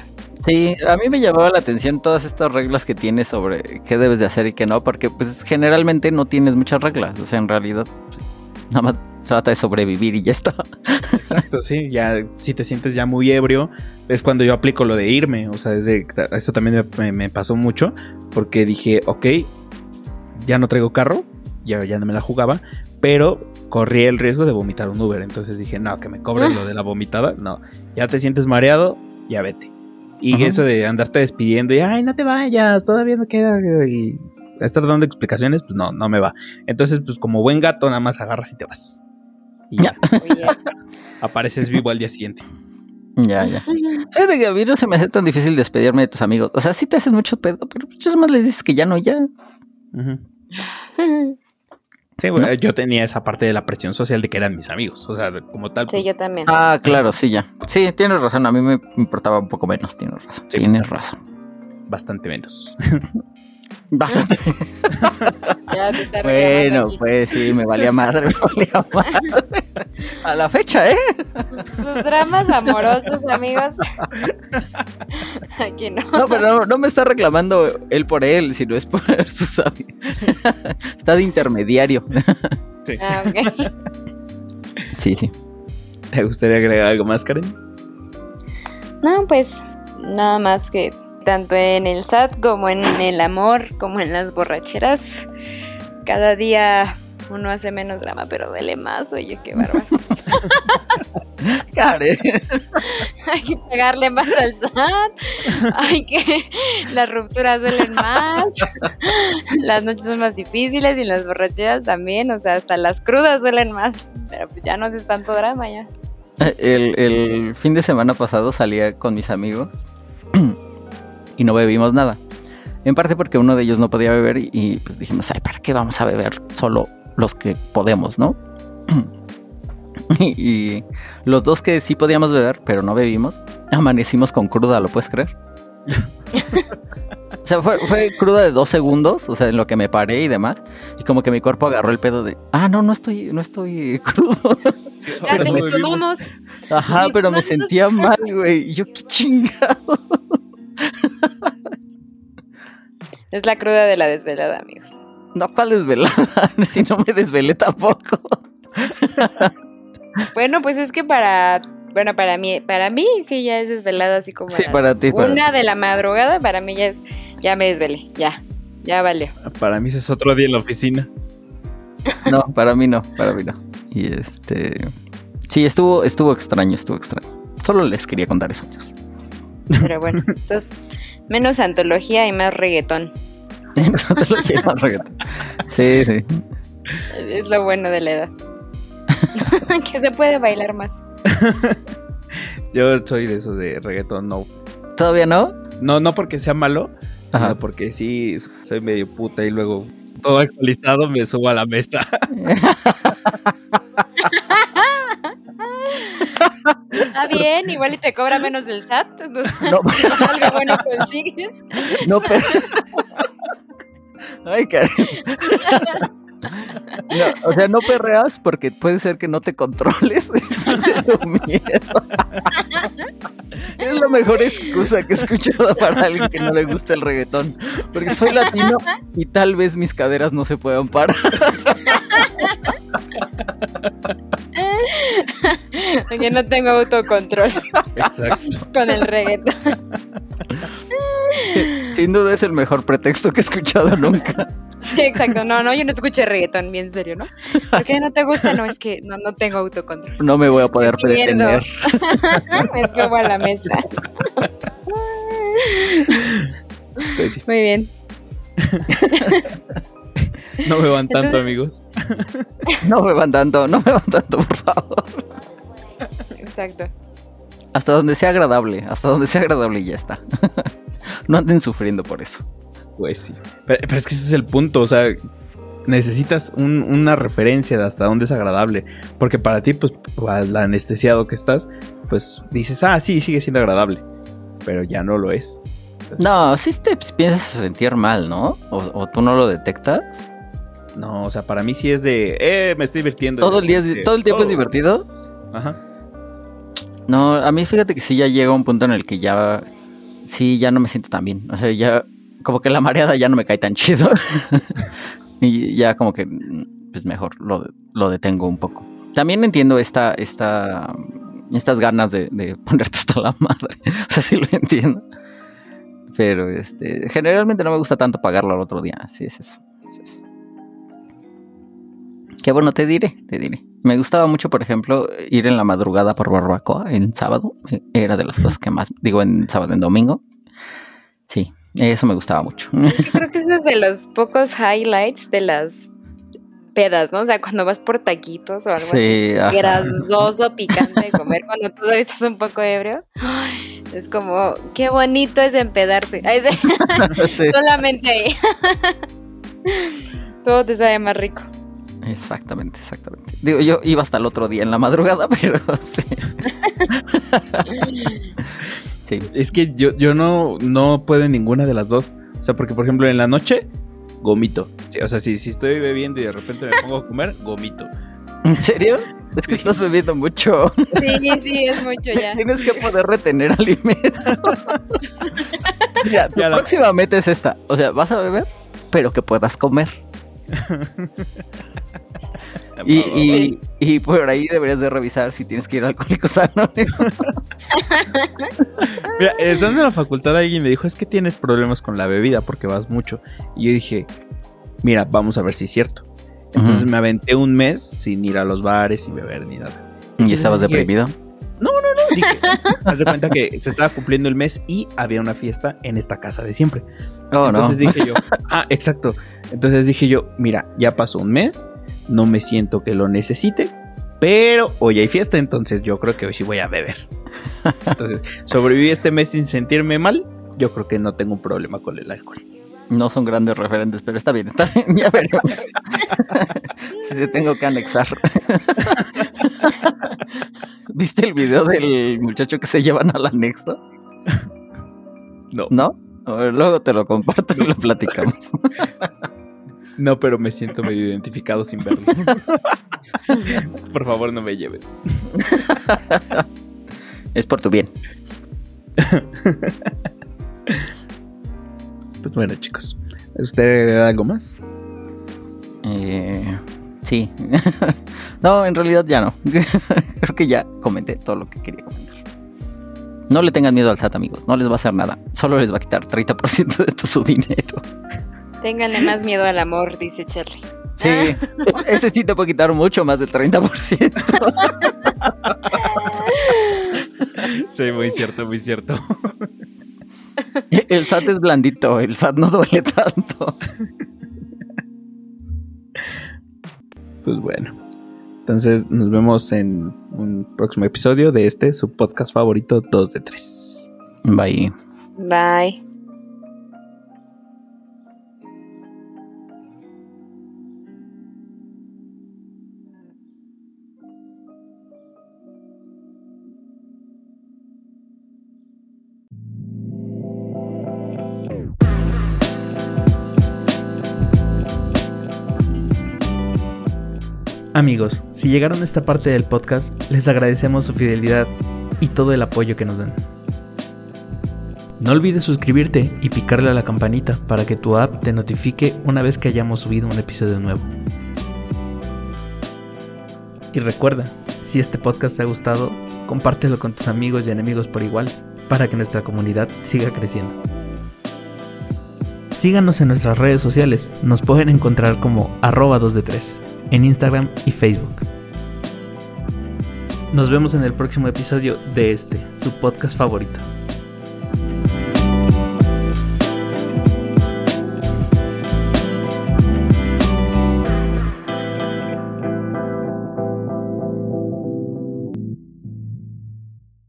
Sí, a mí me llamaba la atención todas estas reglas que tienes sobre qué debes de hacer y qué no, porque pues generalmente no tienes muchas reglas, o sea, en realidad pues, nada más trata de sobrevivir y ya está. Exacto, sí. Ya, si te sientes ya muy ebrio, es cuando yo aplico lo de irme. O sea, desde, esto también me pasó mucho, porque dije, ok, ya no traigo carro, ya, ya no me la jugaba, pero corrí el riesgo de vomitar un Uber. Entonces dije, no, que me cobren lo de la vomitada. No, ya te sientes mareado, ya vete. Y Ajá. eso de andarte despidiendo y, ay, no te vayas, todavía no queda. Y estar dando explicaciones, pues no, no me va. Entonces, pues como buen gato, nada más agarras y te vas. Y ya, apareces vivo al día siguiente. Ya, ya. Fíjate que a mí no se me hace tan difícil despedirme de tus amigos. O sea, sí te hacen mucho pedo, pero yo nada más les dices que ya no, ya. Ujú. Sí, güey, yo tenía esa parte de la presión social de que eran mis amigos. O sea, como tal. Sí, pues, yo también. Ah, claro, sí, ya. Sí, tienes razón, a mí me importaba un poco menos, tienes razón. Sí. Tienes razón. bastante menos. Bastante. Ya te Bueno, pues sí, me valía madre, me valía madre. A la fecha, ¿eh? Sus dramas amorosos, amigos. Aquí no. No, pero no, no me está reclamando él por él, sino es por sus amigos. Está de intermediario. Ah, ok. Sí, sí. ¿Te gustaría agregar algo más, Karen? No, pues nada más que tanto en el SAT como en el amor, como en las borracheras, cada día uno hace menos drama, pero duele más, oye, qué bárbaro. Karen. Hay que pagarle más al SAT, hay que las rupturas duelen más, las noches son más difíciles y las borracheras también, o sea, hasta las crudas duelen más, pero pues ya no haces tanto drama ya. El, el fin de semana pasado salía con mis amigos y no bebimos nada. En parte porque uno de ellos no podía beber y, y, pues dijimos, ay, ¿para qué vamos a beber solo los que podemos, no? y, y los dos que sí podíamos beber, pero no bebimos, amanecimos con cruda, ¿lo puedes creer? O sea, fue, fue cruda de dos segundos, o sea, en lo que me paré y demás. Y como que mi cuerpo agarró el pedo de, ah, no, no estoy, no estoy crudo. Consumamos. Ajá, pero me sentía mal, güey. Y yo, qué chingado. Es la cruda de la desvelada, amigos. No, ¿cuál desvelada? si no me desvelé tampoco. Bueno, pues es que para, bueno, para mí, para mí sí ya es desvelado así como a Sí, las para ti. para una de la madrugada, para mí ya es, ya me desvelé, ya, ya valió. Para mí ese es otro día en la oficina. No, para mí no, para mí no. Y este. Sí, estuvo, estuvo extraño, estuvo extraño. Solo les quería contar eso, amigos. Pero bueno, entonces, menos antología y más reggaetón. No te lo quiero, reggaetón. Sí, sí. Es lo bueno de la edad. que se puede bailar más. Yo soy de esos de reggaetón, no. ¿Todavía no? No, no porque sea malo, Ajá. sino porque sí soy medio puta y luego todo actualizado me subo a la mesa. Está bien, igual y te cobra menos del SAT. No, algo bueno consigues. no, pero. Ay, Karen. No, o sea, no perreas porque puede ser que no te controles. Eso es lo miedo. Es la mejor excusa que he escuchado para alguien que no le gusta el reggaetón. Porque soy latino y tal vez mis caderas no se puedan parar. Porque no tengo autocontrol Exacto. con el reggaetón. Sin duda es el mejor pretexto que he escuchado nunca. Sí, exacto. No, no, yo no escuché reggaetón, bien serio, ¿no? ¿Por qué no te gusta? No, es que no, no tengo autocontrol. No me voy a poder miedo. detener. Me subo a la mesa. Muy bien. No me van tanto, Entonces- amigos. No me van tanto, no me van tanto, por favor. Exacto. Hasta donde sea agradable, hasta donde sea agradable y ya está. No anden sufriendo por eso. Pues sí. Pero, pero es que ese es el punto, o sea, necesitas un- una referencia de hasta dónde es agradable. Porque para ti, pues, al anestesiado que estás, pues dices, ah, sí, sigue siendo agradable. Pero ya no lo es. Entonces, No, sí te piensas a sentir mal, ¿no? O, o tú no lo detectas. No, o sea, para mí sí es de, eh, me estoy divirtiendo. Todo el día, es- De- todo el tiempo es divertido. Ajá. No, a mí fíjate que sí ya llega un punto en el que ya, sí, ya no me siento tan bien. O sea, ya, como que la mareada ya no me cae tan chido. y ya como que, pues mejor, lo, lo detengo un poco. También entiendo esta, esta, estas ganas de, de ponerte hasta la madre. O sea, sí lo entiendo. Pero, este, generalmente no me gusta tanto pagarlo al otro día. Sí, es eso. es eso. Qué bueno, te diré, te diré. Me gustaba mucho, por ejemplo, ir en la madrugada por barbacoa en sábado. Era de las cosas que más, digo, en sábado, en domingo. Sí, eso me gustaba mucho. Yo creo que es de los pocos highlights de las pedas, ¿no? O sea, cuando vas por taquitos o algo así. Ajá. Grasoso, picante de comer cuando todavía estás un poco ebrio. Ay, Es como, qué bonito es empedarse. Ay, sí, Sí, Solamente ahí. Todo te sabe más rico. Exactamente, exactamente. Digo, yo iba hasta el otro día en la madrugada, pero sí. Sí, Es que yo, yo no, no puedo en ninguna de las dos. O sea, porque por ejemplo en la noche, gomito. Sí, o sea, si, si estoy bebiendo y de repente me pongo a comer, gomito. ¿En serio? Es que estás bebiendo mucho. Sí, sí, es mucho ya. Tienes que poder retener alimentos. Mira, tu Ya la- próxima meta es esta. O sea, vas a beber, pero que puedas comer. Y, y, y por ahí deberías de revisar si tienes que ir a Alcohólicos Anónimos. Mira, estando en la facultad alguien me dijo, es que tienes problemas con la bebida porque vas mucho. Y yo dije, mira, vamos a ver si es cierto. Entonces me aventé un mes sin ir a los bares, sin beber ni nada. ¿Y estabas dije, deprimido? Dije, haz de cuenta que se estaba cumpliendo el mes y había una fiesta en esta casa de siempre. Oh, no. Entonces dije yo, ah, exacto. Entonces dije yo, mira, ya pasó un mes, no me siento que lo necesite, Pero hoy hay fiesta, entonces yo creo que hoy sí voy a beber. Entonces, sobreviví este mes sin sentirme mal. Yo creo que no tengo un problema con el alcohol. No son grandes referentes, pero está bien, está bien, ya veremos. si te tengo que anexar. ¿Viste el video del muchacho que se llevan al anexo? No. ¿No? A ver, luego te lo comparto y lo platicamos. No, pero me siento medio identificado sin verlo. Por favor, no me lleves. es por tu bien. Pues bueno, chicos. ¿Usted algo más? Eh, sí. no, en realidad ya no. Creo que ya comenté todo lo que quería comentar. No le tengan miedo al SAT, amigos. No les va a hacer nada. Solo les va a quitar 30% de todo su dinero. Ténganle más miedo al amor, dice Charlie. Sí, ese sí te puede quitar mucho más del 30%. sí, muy cierto, muy cierto. El SAT es blandito, el SAT no duele tanto. Pues bueno. Entonces nos vemos en un próximo episodio de este, su podcast favorito, 2 de 3. Bye. Bye. Amigos, si llegaron a esta parte del podcast, les agradecemos su fidelidad y todo el apoyo que nos dan. No olvides suscribirte y picarle a la campanita para que tu app te notifique una vez que hayamos subido un episodio nuevo. Y recuerda, si este podcast te ha gustado, compártelo con tus amigos y enemigos por igual para que nuestra comunidad siga creciendo. Síganos en nuestras redes sociales, nos pueden encontrar como arroba 2 de 3 en Instagram y Facebook. Nos vemos en el próximo episodio de este, su podcast favorito.